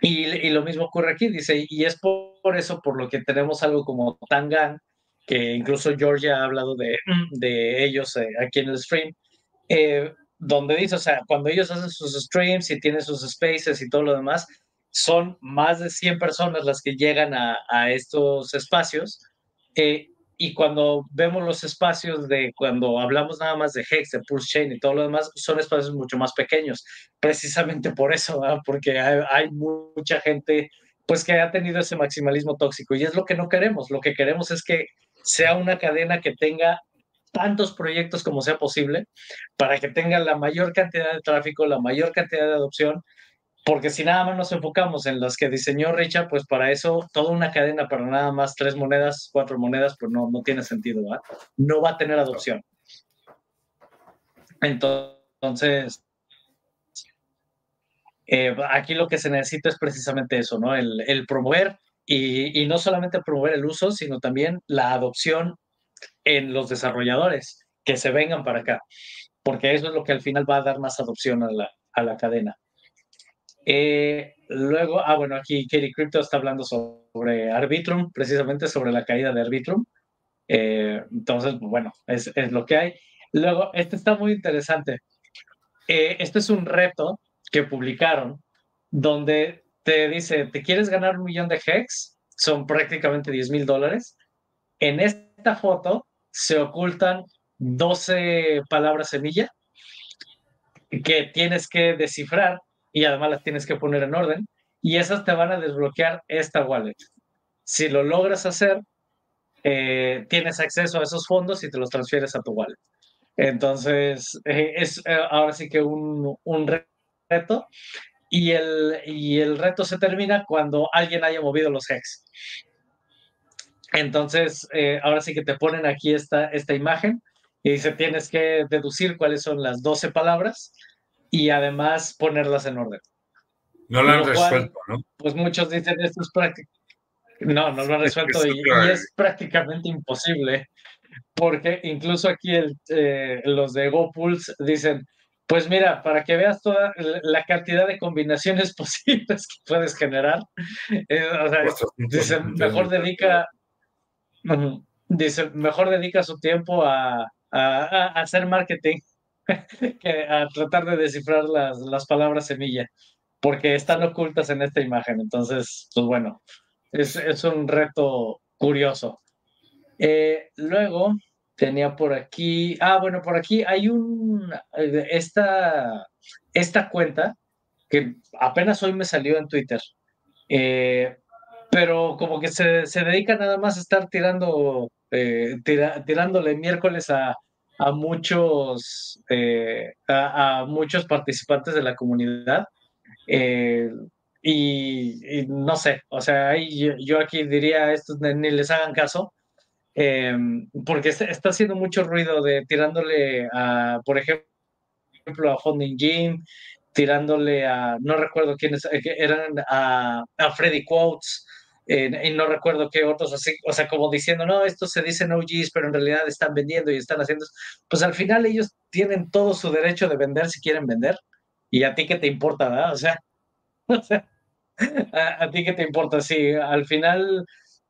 Y, lo mismo ocurre aquí, dice, y es por, eso por lo que tenemos algo como Tangan, que incluso Georgia ha hablado de, ellos eh, aquí en el stream, eh, donde dice, o sea, cuando ellos hacen sus streams y tienen sus spaces y todo lo demás, son más de 100 personas las que llegan a, a estos espacios. Eh, y cuando vemos los espacios de cuando hablamos nada más de Hex, de Pulse Chain y todo lo demás, son espacios mucho más pequeños. Precisamente por eso, porque hay, hay, mucha gente pues que ha tenido ese maximalismo tóxico y es lo que no queremos. Lo que queremos es que sea una cadena que tenga tantos proyectos como sea posible para que tengan la mayor cantidad de tráfico, la mayor cantidad de adopción, porque si nada más nos enfocamos en las que diseñó Richard, pues para eso toda una cadena para nada más tres monedas, cuatro monedas, pues no, no tiene sentido, No va a tener adopción. Entonces, eh, aquí lo que se necesita es precisamente eso, ¿no? El, el promover y, y, no solamente promover el uso, sino también la adopción en los desarrolladores que se vengan para acá, porque eso es lo que al final va a dar más adopción a la, a la cadena. Eh, luego, ah, bueno, aquí Katie Crypto está hablando sobre Arbitrum, precisamente sobre la caída de Arbitrum. Eh, entonces, bueno, es, es, lo que hay. Luego, este está muy interesante. Eh, este es un reto que publicaron donde te dice, ¿te quieres ganar un millón de hex? Son prácticamente 10 mil dólares. En esta foto se ocultan 12 palabras semilla que tienes que descifrar y además las tienes que poner en orden y esas te van a desbloquear esta wallet. Si lo logras hacer, eh, tienes acceso a esos fondos y te los transfieres a tu wallet. Entonces, eh, es eh, ahora sí que un, un, reto y el, y el reto se termina cuando alguien haya movido los hex. Entonces, ahora sí que te ponen aquí esta, esta imagen y dice, tienes que deducir cuáles son las 12 palabras y además ponerlas en orden. No lo han resuelto, ¿no? Pues muchos dicen, esto es práctico. No, no lo han resuelto y, es prácticamente imposible, porque incluso aquí el, eh, los de GoPulse dicen, pues mira, para que veas toda la cantidad de combinaciones posibles que puedes generar, eh, o sea, dicen, mejor dedica, dice, mejor dedica su tiempo a, a, hacer marketing a tratar de descifrar las, las palabras semilla, porque están ocultas en esta imagen. Entonces, pues bueno, es, es un reto curioso. Eh, luego tenía por aquí, ah, bueno, por aquí hay un, esta, esta cuenta que apenas hoy me salió en Twitter, eh, pero como que se, se, dedica nada más a estar tirando, eh, tirándole miércoles a, a muchos, a, a, muchos participantes de la comunidad. Y, no sé, o sea, yo, aquí diría a estos ni les hagan caso, em, porque está haciendo mucho ruido de tirándole a, por ejemplo, a Funding Jim, tirándole a, no recuerdo quiénes eh, eran, a, a Freddy Quotes, y no recuerdo qué otros así, o sea, como diciendo, no, estos se dicen OGs, pero en realidad están vendiendo y están haciendo, pues al final ellos tienen todo su derecho de vender si quieren vender, y a ti qué te importa, ¿verdad? O sea, O sea, ¿a, ti qué te importa? Sí, al final,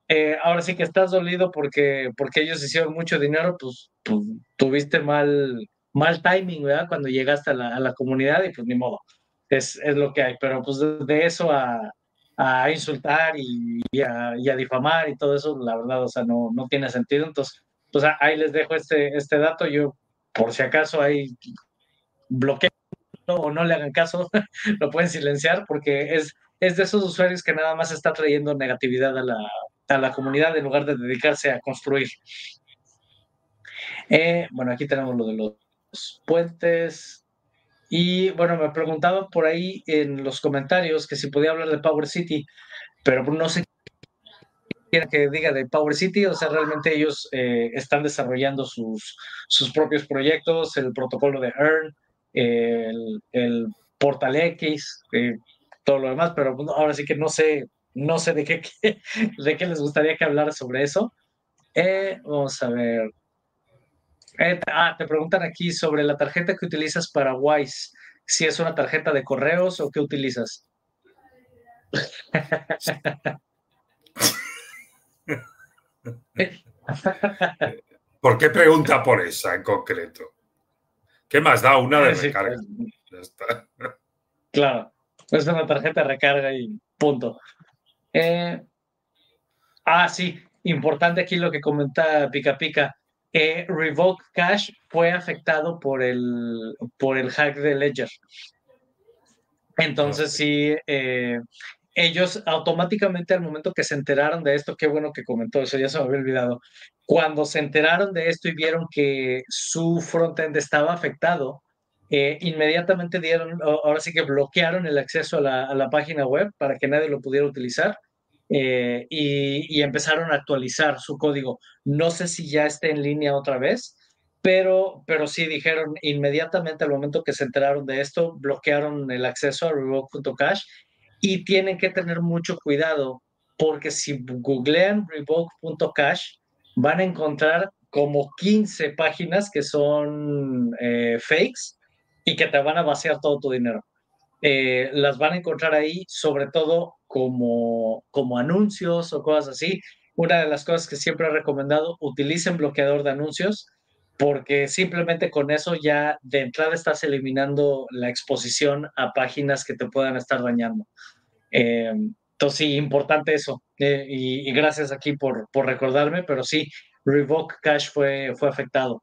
eh, ahora sí que estás dolido porque, porque ellos hicieron mucho dinero, pues, pues tuviste mal, mal timing, ¿verdad? Cuando llegaste a la, a la, comunidad y pues ni modo, es, es lo que hay. Pero pues de, eso a, a insultar y, a, difamar y todo eso, la verdad, o sea, no, no tiene sentido. Entonces, pues ahí les dejo este, este dato. Yo, por si acaso, hay bloqueo o no le hagan caso, lo pueden silenciar porque es, es de esos usuarios que nada más está trayendo negatividad a la, a la comunidad en lugar de dedicarse a construir. Eh, bueno, aquí tenemos lo de los puentes. Y bueno, me preguntaba por ahí en los comentarios que si podía hablar de Power City, pero no sé quieren que diga de Power City, o sea, realmente ellos eh, están desarrollando sus, sus propios proyectos, el protocolo de Earn, el, el Portal X, eh, todo lo demás, pero ahora sí que no sé, no sé de qué, de qué les gustaría que hablara sobre eso. Eh, vamos a ver. Eh, ah, te preguntan aquí sobre la tarjeta que utilizas para Wise, si es una tarjeta de correos o qué utilizas. ¿Por qué pregunta por esa en concreto? ¿Qué más da una de recarga? ya está. Claro, es una tarjeta de recarga y punto. Eh, ah, sí, importante aquí lo que comenta Pica Pica. Eh, Revoke Cash fue afectado por el, por el hack de Ledger. Entonces, sí, eh, ellos automáticamente al momento que se enteraron de esto, qué bueno que comentó eso, ya se me había olvidado, cuando se enteraron de esto y vieron que su frontend estaba afectado, eh, inmediatamente dieron, ahora sí que bloquearon el acceso a la, página web para que nadie lo pudiera utilizar eh, y, empezaron a actualizar su código. No sé si ya esté en línea otra vez, pero, pero sí dijeron inmediatamente al momento que se enteraron de esto, bloquearon el acceso a revoke.cash y tienen que tener mucho cuidado porque si googlean revoke.cash van a encontrar como 15 páginas que son eh, fakes y que te van a vaciar todo tu dinero. Eh, las van a encontrar ahí, sobre todo como, como anuncios o cosas así. Una de las cosas que siempre he recomendado, utilicen bloqueador de anuncios porque simplemente con eso ya de entrada estás eliminando la exposición a páginas que te puedan estar dañando. Eh, entonces, sí, importante eso. Eh, y, gracias aquí por, por recordarme, pero sí, Revoke Cash fue, fue afectado.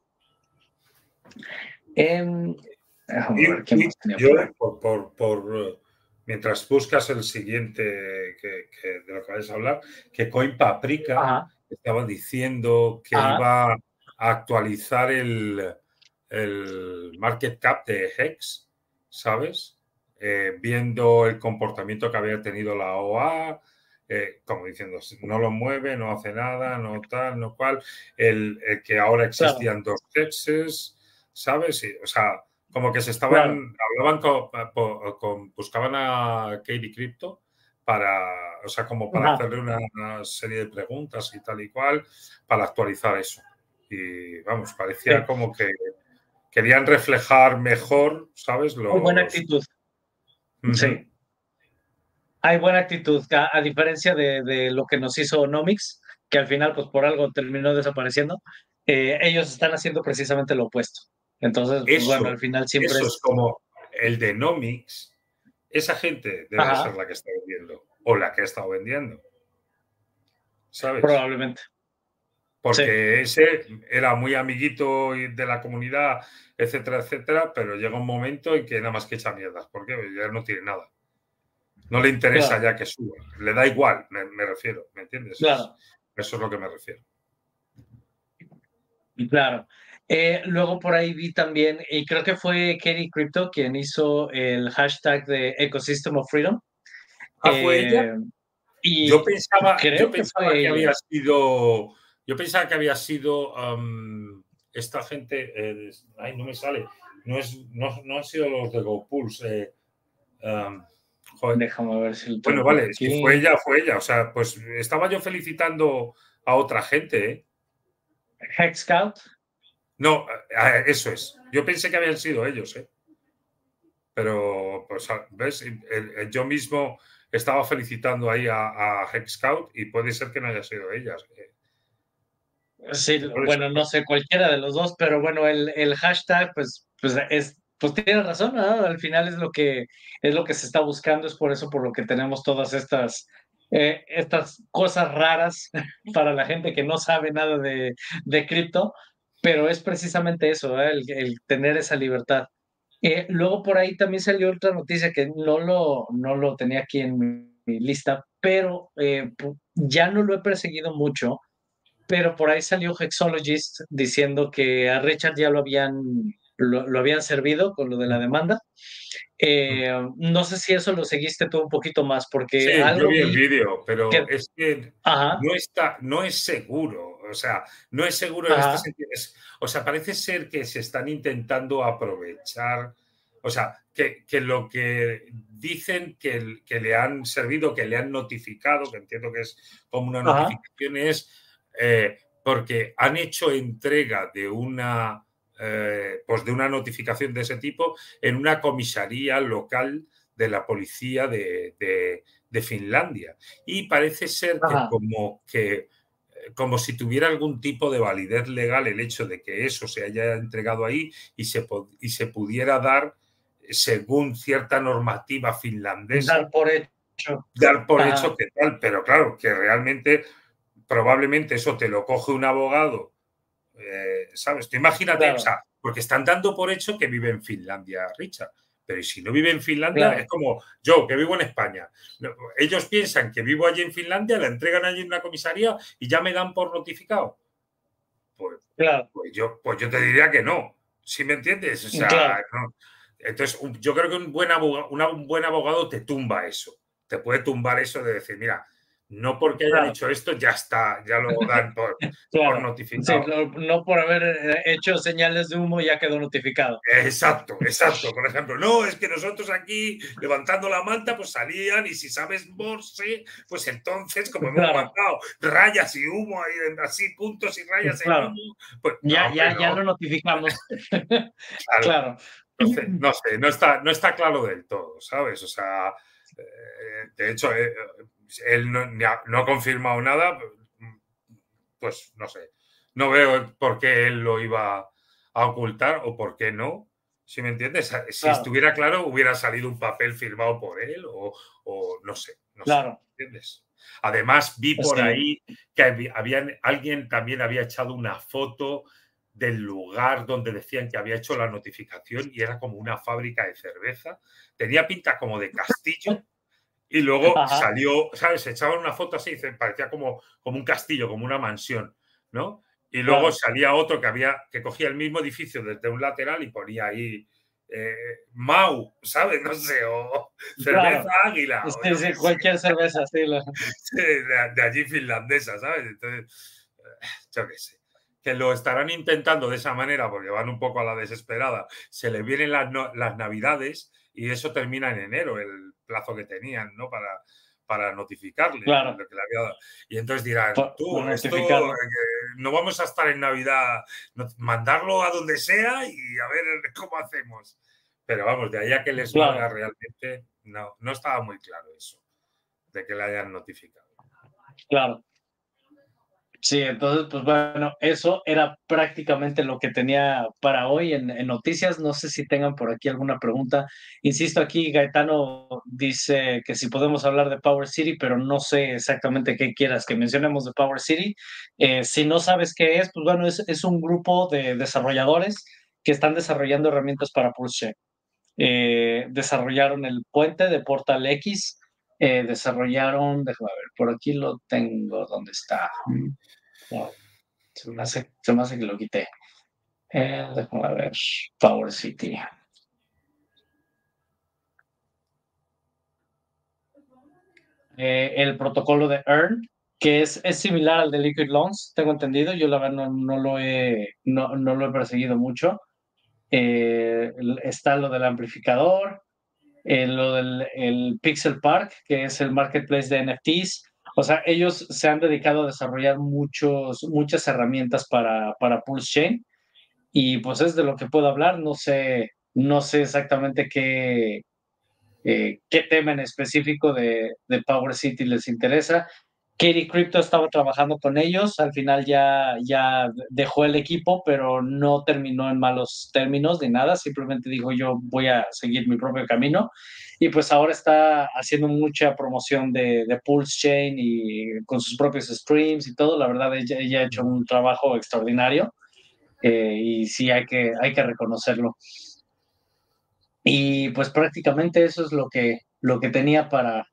Yo, por, por, mientras buscas el siguiente que, de lo que vais a hablar, que Coin Paprika estaba diciendo que iba a actualizar el, el market cap de Hex, ¿sabes? Eh, viendo el comportamiento que había tenido la OA, eh, como diciendo, no lo mueve, no hace nada, no tal, no cual, el, que ahora existían dos texes, ¿sabes? o sea, como que se estaban, hablaban con, buscaban a Katie Crypto para, o sea, como para hacerle una, serie de preguntas y tal y cual, para actualizar eso. Y vamos, parecía como que querían reflejar mejor, ¿sabes? Muy buena actitud. Sí. Hay buena actitud, a, diferencia de, lo que nos hizo Nomics, que al final, pues por algo terminó desapareciendo. Eh, ellos están haciendo precisamente lo opuesto. Entonces, pues, bueno, al final siempre eso es... como el de Nomics. Esa gente debe ser la que está vendiendo o la que ha estado vendiendo. ¿Sabes? Probablemente. Porque ese era muy amiguito de la comunidad, etcétera, etcétera, pero llega un momento en que nada más que echa mierdas, porque ya no tiene nada. No le interesa ya que suba, le da igual, me, refiero, ¿me entiendes? Claro. Eso es lo que me refiero. Claro. Eh, luego por ahí vi también, y creo que fue Katie Crypto quien hizo el hashtag de Ecosystem of Freedom. Ah, fue ella. Eh, y yo pensaba, yo pensaba que, había sido, yo pensaba que había sido esta gente, eh, ay, no me sale, no, es, no, no han sido los de GoPulse. Déjame ver si. Bueno, vale, si fue ella, fue ella. O sea, pues estaba yo felicitando a otra gente. ¿eh? Hex Scout. No, eso es. Yo pensé que habían sido ellos, ¿eh? Pero, pues, ¿ves? Yo mismo estaba felicitando ahí a, a Hex Scout y puede ser que no haya sido ellas. ¿eh? Sí, bueno, no sé cualquiera de los dos, pero bueno, el, el hashtag, pues, pues es, pues tiene razón, al final es lo que es lo que se está buscando, es por eso por lo que tenemos todas estas eh, estas cosas raras para la gente que no sabe nada de, de cripto, pero es precisamente eso, ¿eh? el, tener esa libertad. Eh, luego por ahí también salió otra noticia que no lo, no lo tenía aquí en mi, lista, pero eh, ya no lo he perseguido mucho, pero por ahí salió Hexologist diciendo que a Richard ya lo habían, lo, habían servido con lo de la demanda. no sé si eso lo seguiste tú un poquito más, porque... Sí, yo vi el vídeo, pero es que no, está, no es seguro o sea, no es seguro en este sentido. o sea, parece ser que se están intentando aprovechar. O sea, que, lo que dicen que, que, le han servido, que le han notificado, que entiendo que es como una notificación, es eh, porque han hecho entrega de una, eh, pues de una notificación de ese tipo en una comisaría local de la policía de, Finlandia. Y parece ser que como que como si tuviera algún tipo de validez legal el hecho de que eso se haya entregado ahí y se, y se pudiera dar según cierta normativa finlandesa. Dar por hecho. Dar por hecho que tal, pero claro, que realmente probablemente eso te lo coge un abogado, eh, ¿sabes? Tú imagínate, o sea, porque están dando por hecho que vive en Finlandia, Richard. Pero si no vive en Finlandia, es como yo, que vivo en España. Ellos piensan que vivo allí en Finlandia, la entregan allí en una comisaría y ya me dan por notificado. Pues, pues yo, pues yo te diría que no. ¿Sí me entiendes? O sea, Entonces, yo creo que un buen, abogado, un buen abogado te tumba eso. Te puede tumbar eso de decir, mira, no porque haya dicho esto ya está, ya lo dan por, notificado. no, por haber eh, hecho señales de humo ya quedó notificado. Exacto, exacto. Por ejemplo, no, es que nosotros aquí levantando la manta pues salían y si sabes morse, pues entonces como hemos levantado rayas y humo, así puntos y rayas y humo, pues ya, ya, ya lo notificamos. claro. no sé, no está, no está claro del todo, ¿sabes? O sea, eh, de hecho, eh, él no, ha, confirmado nada, pues no sé. No veo por qué él lo iba a ocultar o por qué no. Si me entiendes, si estuviera claro, hubiera salido un papel firmado por él o, no sé. No claro. ¿entiendes? Además, vi por ahí que alguien también había echado una foto del lugar donde decían que había hecho la notificación y era como una fábrica de cerveza. Tenía pinta como de castillo y luego salió, ¿sabes? Se echaban una foto así parecía como, como un castillo, como una mansión, ¿no? Y luego salía otro que había que cogía el mismo edificio desde un lateral y ponía ahí eh, Mau, ¿sabes? No sé, o cerveza águila. cualquier cerveza, sí. de, allí finlandesa, ¿sabes? Entonces, eh, yo qué sé. Que lo estarán intentando de esa manera porque van un poco a la desesperada. Se le vienen las, las navidades y eso termina en enero, el plazo que tenían, ¿no? Para, para notificarle claro. lo que le había dado. Y entonces dirán, tú, no vamos a estar en Navidad, mandarlo a donde sea y a ver cómo hacemos. Pero vamos, de ahí a que les valga realmente, no, no estaba muy claro eso, de que le hayan notificado. Claro. Sí, entonces, pues bueno, eso era prácticamente lo que tenía para hoy en, noticias. No sé si tengan por aquí alguna pregunta. Insisto, aquí Gaetano dice que si podemos hablar de Power City, pero no sé exactamente qué quieras que mencionemos de Power City. Eh, si no sabes qué es, pues bueno, es, un grupo de desarrolladores que están desarrollando herramientas para Pulse. Eh, desarrollaron el puente de Portal X eh, desarrollaron, déjame ver, por aquí lo tengo, ¿dónde está? se, me hace, que lo quité. Eh, déjame ver, Power City. Eh, el protocolo de Earn, que es, es, similar al de Liquid Loans, tengo entendido. Yo la verdad no, lo, he, no, no, lo he perseguido mucho. está lo del amplificador, lo del el Pixel Park, que es el marketplace de NFTs. O sea, ellos se han dedicado a desarrollar muchos, muchas herramientas para, para Pulse Chain y pues es de lo que puedo hablar. No sé, no sé exactamente qué, eh, qué tema en específico de, de Power City les interesa. Katie Crypto estaba trabajando con ellos, al final ya, ya dejó el equipo, pero no terminó en malos términos ni nada, simplemente dijo yo voy a seguir mi propio camino y pues ahora está haciendo mucha promoción de, de Pulse Chain y con sus propios streams y todo, la verdad ella, ella ha hecho un trabajo extraordinario eh, y sí hay que, hay que reconocerlo. Y pues prácticamente eso es lo que, lo que tenía para,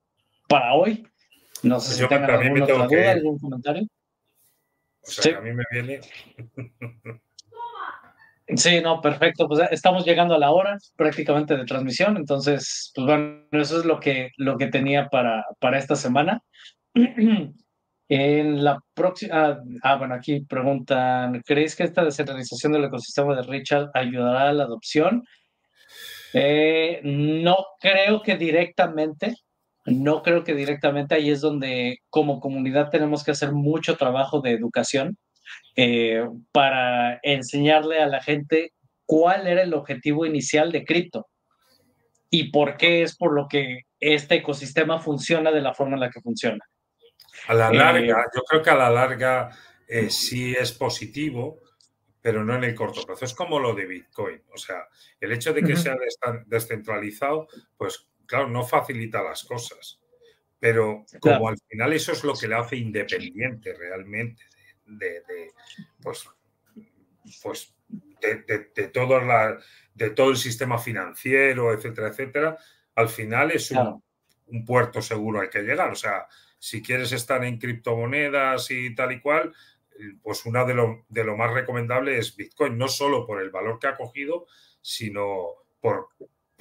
para hoy. No sé si tengan alguna otra duda, algún comentario. O sea, a mí me viene. Sí, no, perfecto. Pues estamos llegando a la hora prácticamente de transmisión, entonces, pues bueno, eso es lo que, lo que tenía para, para esta semana. En la próxima, ah, ah, bueno, aquí preguntan, ¿creéis que esta descentralización del ecosistema de Richard ayudará a la adopción? Eh, no creo que directamente, no creo que directamente ahí es donde como comunidad tenemos que hacer mucho trabajo de educación eh, para enseñarle a la gente cuál era el objetivo inicial de cripto y por qué es por lo que este ecosistema funciona de la forma en la que funciona. A la larga, eh, yo creo que a la larga eh, sí es positivo, pero no en el corto plazo. Es como lo de Bitcoin. O sea, el hecho de que sea descentralizado, pues claro, no facilita las cosas, pero como al final eso es lo que le hace independiente realmente de, pues, pues de, todo de todo el sistema financiero, etcétera, etcétera, al final es un, puerto seguro al que llegar. O sea, si quieres estar en criptomonedas y tal y cual, pues una de lo, de lo más recomendable es Bitcoin, no solo por el valor que ha cogido, sino por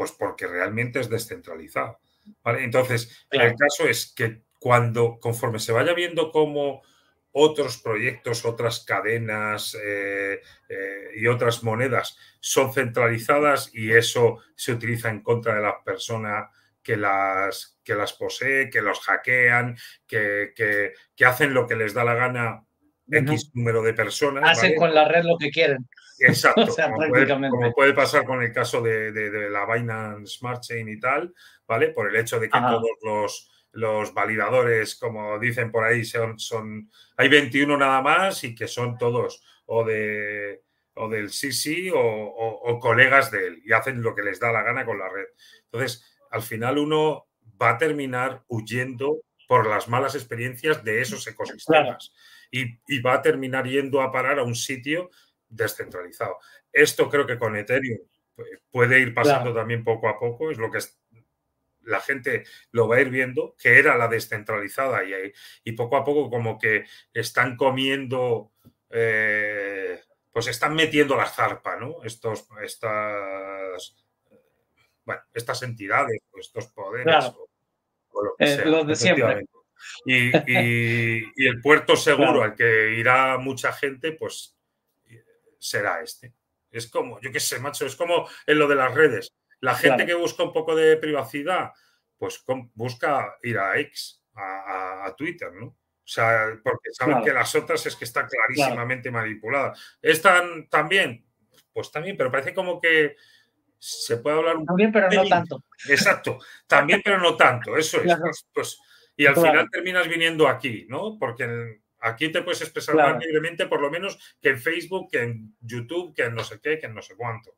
pues porque realmente es descentralizado. Entonces, el caso es que cuando, conforme se vaya viendo cómo otros proyectos, otras cadenas eh, eh, y otras monedas son centralizadas y eso se utiliza en contra de la persona que las, que las posee, que los hackean, que, que, hacen lo que les da la gana X número de personas. Hacen con la red lo que quieren. Exacto, como, puede, pasar con el caso de, la Binance Smart Chain y tal, ¿vale? Por el hecho de que todos los, los, validadores, como dicen por ahí, son, son, hay 21 nada más y que son todos o de, o del o, o, colegas de él y hacen lo que les da la gana con la red. Entonces, al final uno va a terminar huyendo por las malas experiencias de esos ecosistemas y, y, va a terminar yendo a parar a un sitio descentralizado. Esto creo que con Ethereum puede ir pasando también poco a poco, es lo que la gente lo va a ir viendo, que era la descentralizada y, y poco a poco como que están comiendo, eh, pues están metiendo la zarpa, ¿no? Estos, estas, bueno, estas entidades, estos poderes. Eh, los de siempre. Y, y, el puerto seguro al que irá mucha gente, pues será este. Es como, yo qué sé, macho, es como en lo de las redes. La gente que busca un poco de privacidad, pues busca ir a X, a, Twitter, ¿no? O sea, porque saben que las otras es que está clarísimamente manipulada. ¿Están también? Pues también, pero parece como que se puede hablar un También, pero no tanto. Exacto, también, pero no tanto, eso es. Pues, pues, y al final terminas viniendo aquí, ¿no? Porque aquí te puedes expresar más libremente, por lo menos que en Facebook, que en YouTube, que en no sé qué, que en no sé cuánto.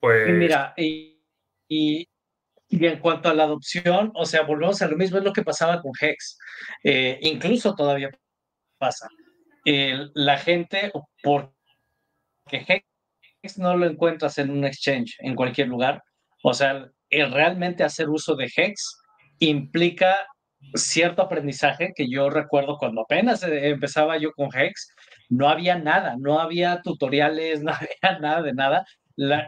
Pues. mira, y y, en cuanto a la adopción, o sea, volvemos a lo mismo, es lo que pasaba con Hex. Eh, incluso todavía pasa. la gente, porque Hex no lo encuentras en un exchange, en cualquier lugar. O sea, el realmente hacer uso de Hex implica cierto aprendizaje que yo recuerdo cuando apenas eh, empezaba yo con Hex, no había nada, no había tutoriales, no había nada de nada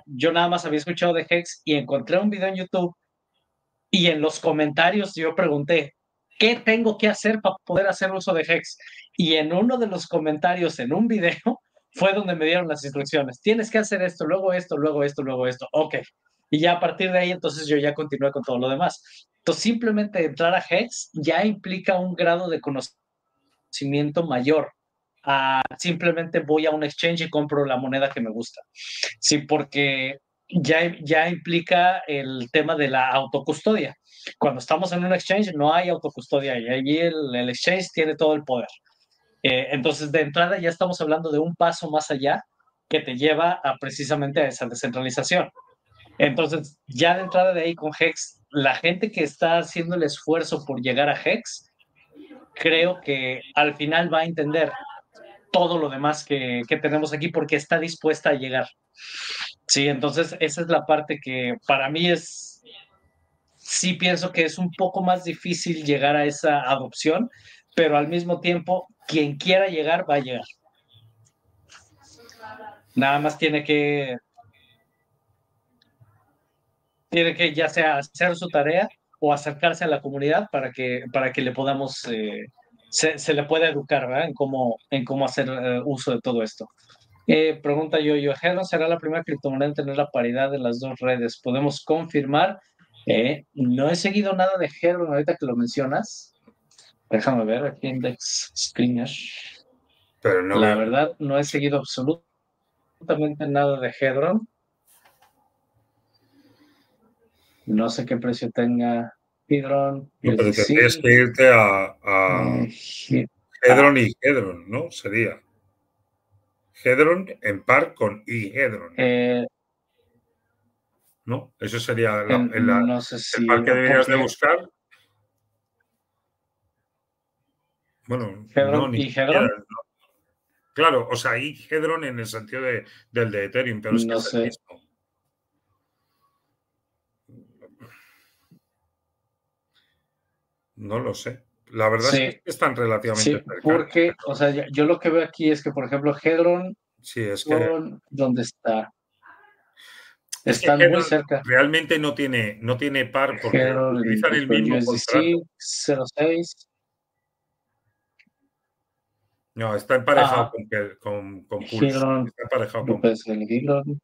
yo nada más había escuchado de Hex y encontré un video en YouTube y en los comentarios yo pregunté, ¿qué tengo que hacer para poder hacer uso de Hex? Y en uno de los comentarios en un video fue donde me dieron las instrucciones. Tienes que hacer esto, luego esto, luego esto, luego esto. Ok. Y ya a partir de ahí, entonces yo ya continué con todo lo demás. Entonces, simplemente entrar a Hex ya implica un grado de conocimiento mayor simplemente voy a un exchange y compro la moneda que me gusta. Sí, porque ya, ya implica el tema de la autocustodia. Cuando estamos en un exchange no hay autocustodia y allí el, exchange tiene todo el poder. Eh, entonces, de entrada ya estamos hablando de un paso más allá que te lleva a precisamente a esa descentralización. Entonces, ya de entrada de ahí con Hex, la gente que está haciendo el esfuerzo por llegar a Hex, creo que al final va a entender todo lo demás que, tenemos aquí porque está dispuesta a llegar. Sí, entonces esa es la parte que para mí es, sí pienso que es un poco más difícil llegar a esa adopción, pero al mismo tiempo, quien quiera llegar va a llegar. Nada más tiene que, tiene que ya sea hacer su tarea o acercarse a la comunidad para que, para que le podamos eh, se, le puede educar ¿verdad? En, cómo, en cómo hacer eh, uso de todo esto. Eh, pregunta yo, yo, será la primera criptomoneda en tener la paridad de las dos redes. ¿Podemos confirmar? Eh, no he seguido nada de Hedron ahorita que lo mencionas. Déjame ver aquí Index Screener. Pero no la verdad, no he seguido absolutamente nada de Hedron. No sé qué precio tenga Hedron. pero tendrías que irte a, eh, Hedron y Hedron, ¿no? Sería. Hedron en par con y Hedron. Eh, ¿No? Eso sería la, no sé si el par que deberías de buscar. Bueno, Hedron y Hedron. Claro, o sea, y Hedron en el sentido de, del de Ethereum, pero es que es el mismo. No lo sé. La verdad es que están relativamente sí, Porque, o sea, yo lo que veo aquí es que, por ejemplo, Hedron, sí, es que... ¿dónde está? Están muy cerca. Realmente no tiene, no tiene par porque utilizan el mismo contrato. 06. No, está emparejado con, con, con Pulse. está emparejado con el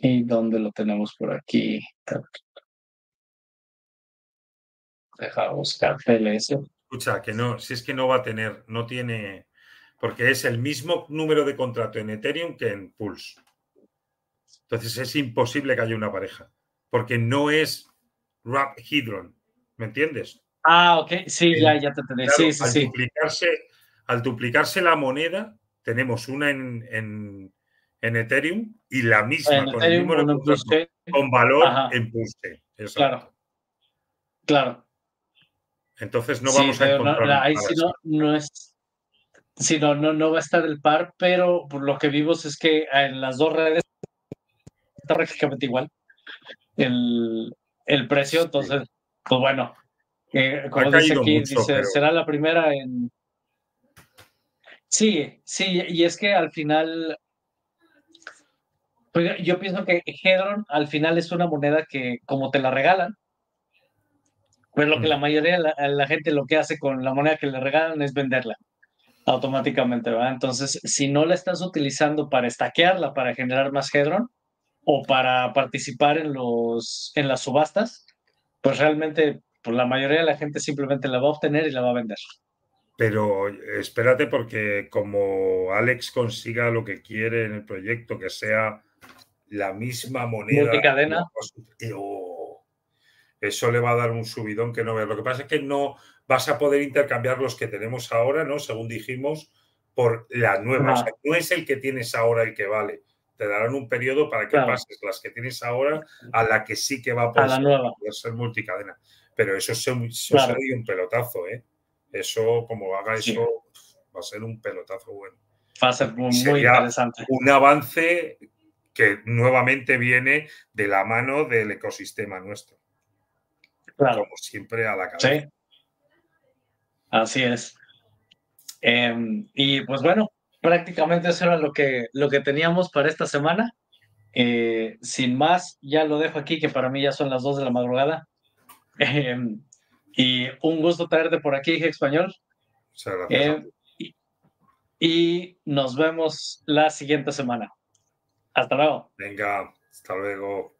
¿Y dónde lo tenemos por aquí? Deja buscar PLS. Escucha, que no, si es que no va a tener, no tiene, porque es el mismo número de contrato en Ethereum que en Pulse. Entonces es imposible que haya una pareja, porque no es Rap Hydron, ¿me entiendes? Ah, ok, sí, ya, ya te entendí. sí, sí, al, sí. Duplicarse, al duplicarse la moneda, tenemos una en, en, Ethereum y la misma con, el número con valor en Pulse. Claro. Claro. Entonces no vamos a encontrar. No, ahí sí no, es. Sí, no, no, va a estar el par, pero por lo que vimos es que en las dos redes está prácticamente igual el, precio. Entonces, pues bueno, eh, como dice aquí, dice, será la primera en. Sí, sí, y es que al final. Pues yo pienso que Hedron al final es una moneda que, como te la regalan, pues lo que la mayoría de la, gente lo que hace con la moneda que le regalan es venderla automáticamente, ¿verdad? Entonces, si no la estás utilizando para estaquearla, para generar más Hedron o para participar en, los, en las subastas, pues realmente pues la mayoría de la gente simplemente la va a obtener y la va a vender. Pero espérate porque como Alex consiga lo que quiere en el proyecto, que sea la misma moneda. Multicadena eso le va a dar un subidón que no veas. Lo que pasa es que no vas a poder intercambiar los que tenemos ahora, ¿no? Según dijimos, por la nueva. O sea, no es el que tienes ahora el que vale. Te darán un periodo para que pases las que tienes ahora a la que sí que va a poder, ser, multicadena. Pero eso, se, eso un pelotazo, ¿eh? Eso, como haga eso, va a ser un pelotazo bueno. Va a ser muy, muy interesante. Un avance que nuevamente viene de la mano del ecosistema nuestro. Como siempre a la cabeza. Sí. Así es. Em, y pues bueno, prácticamente eso era lo que, lo que teníamos para esta semana. Eh, sin más, ya lo dejo aquí, que para mí ya son las 2 de la madrugada. Em, y un gusto traerte por aquí, Español. Em, y, y nos vemos la siguiente semana. Hasta luego. Venga, hasta luego.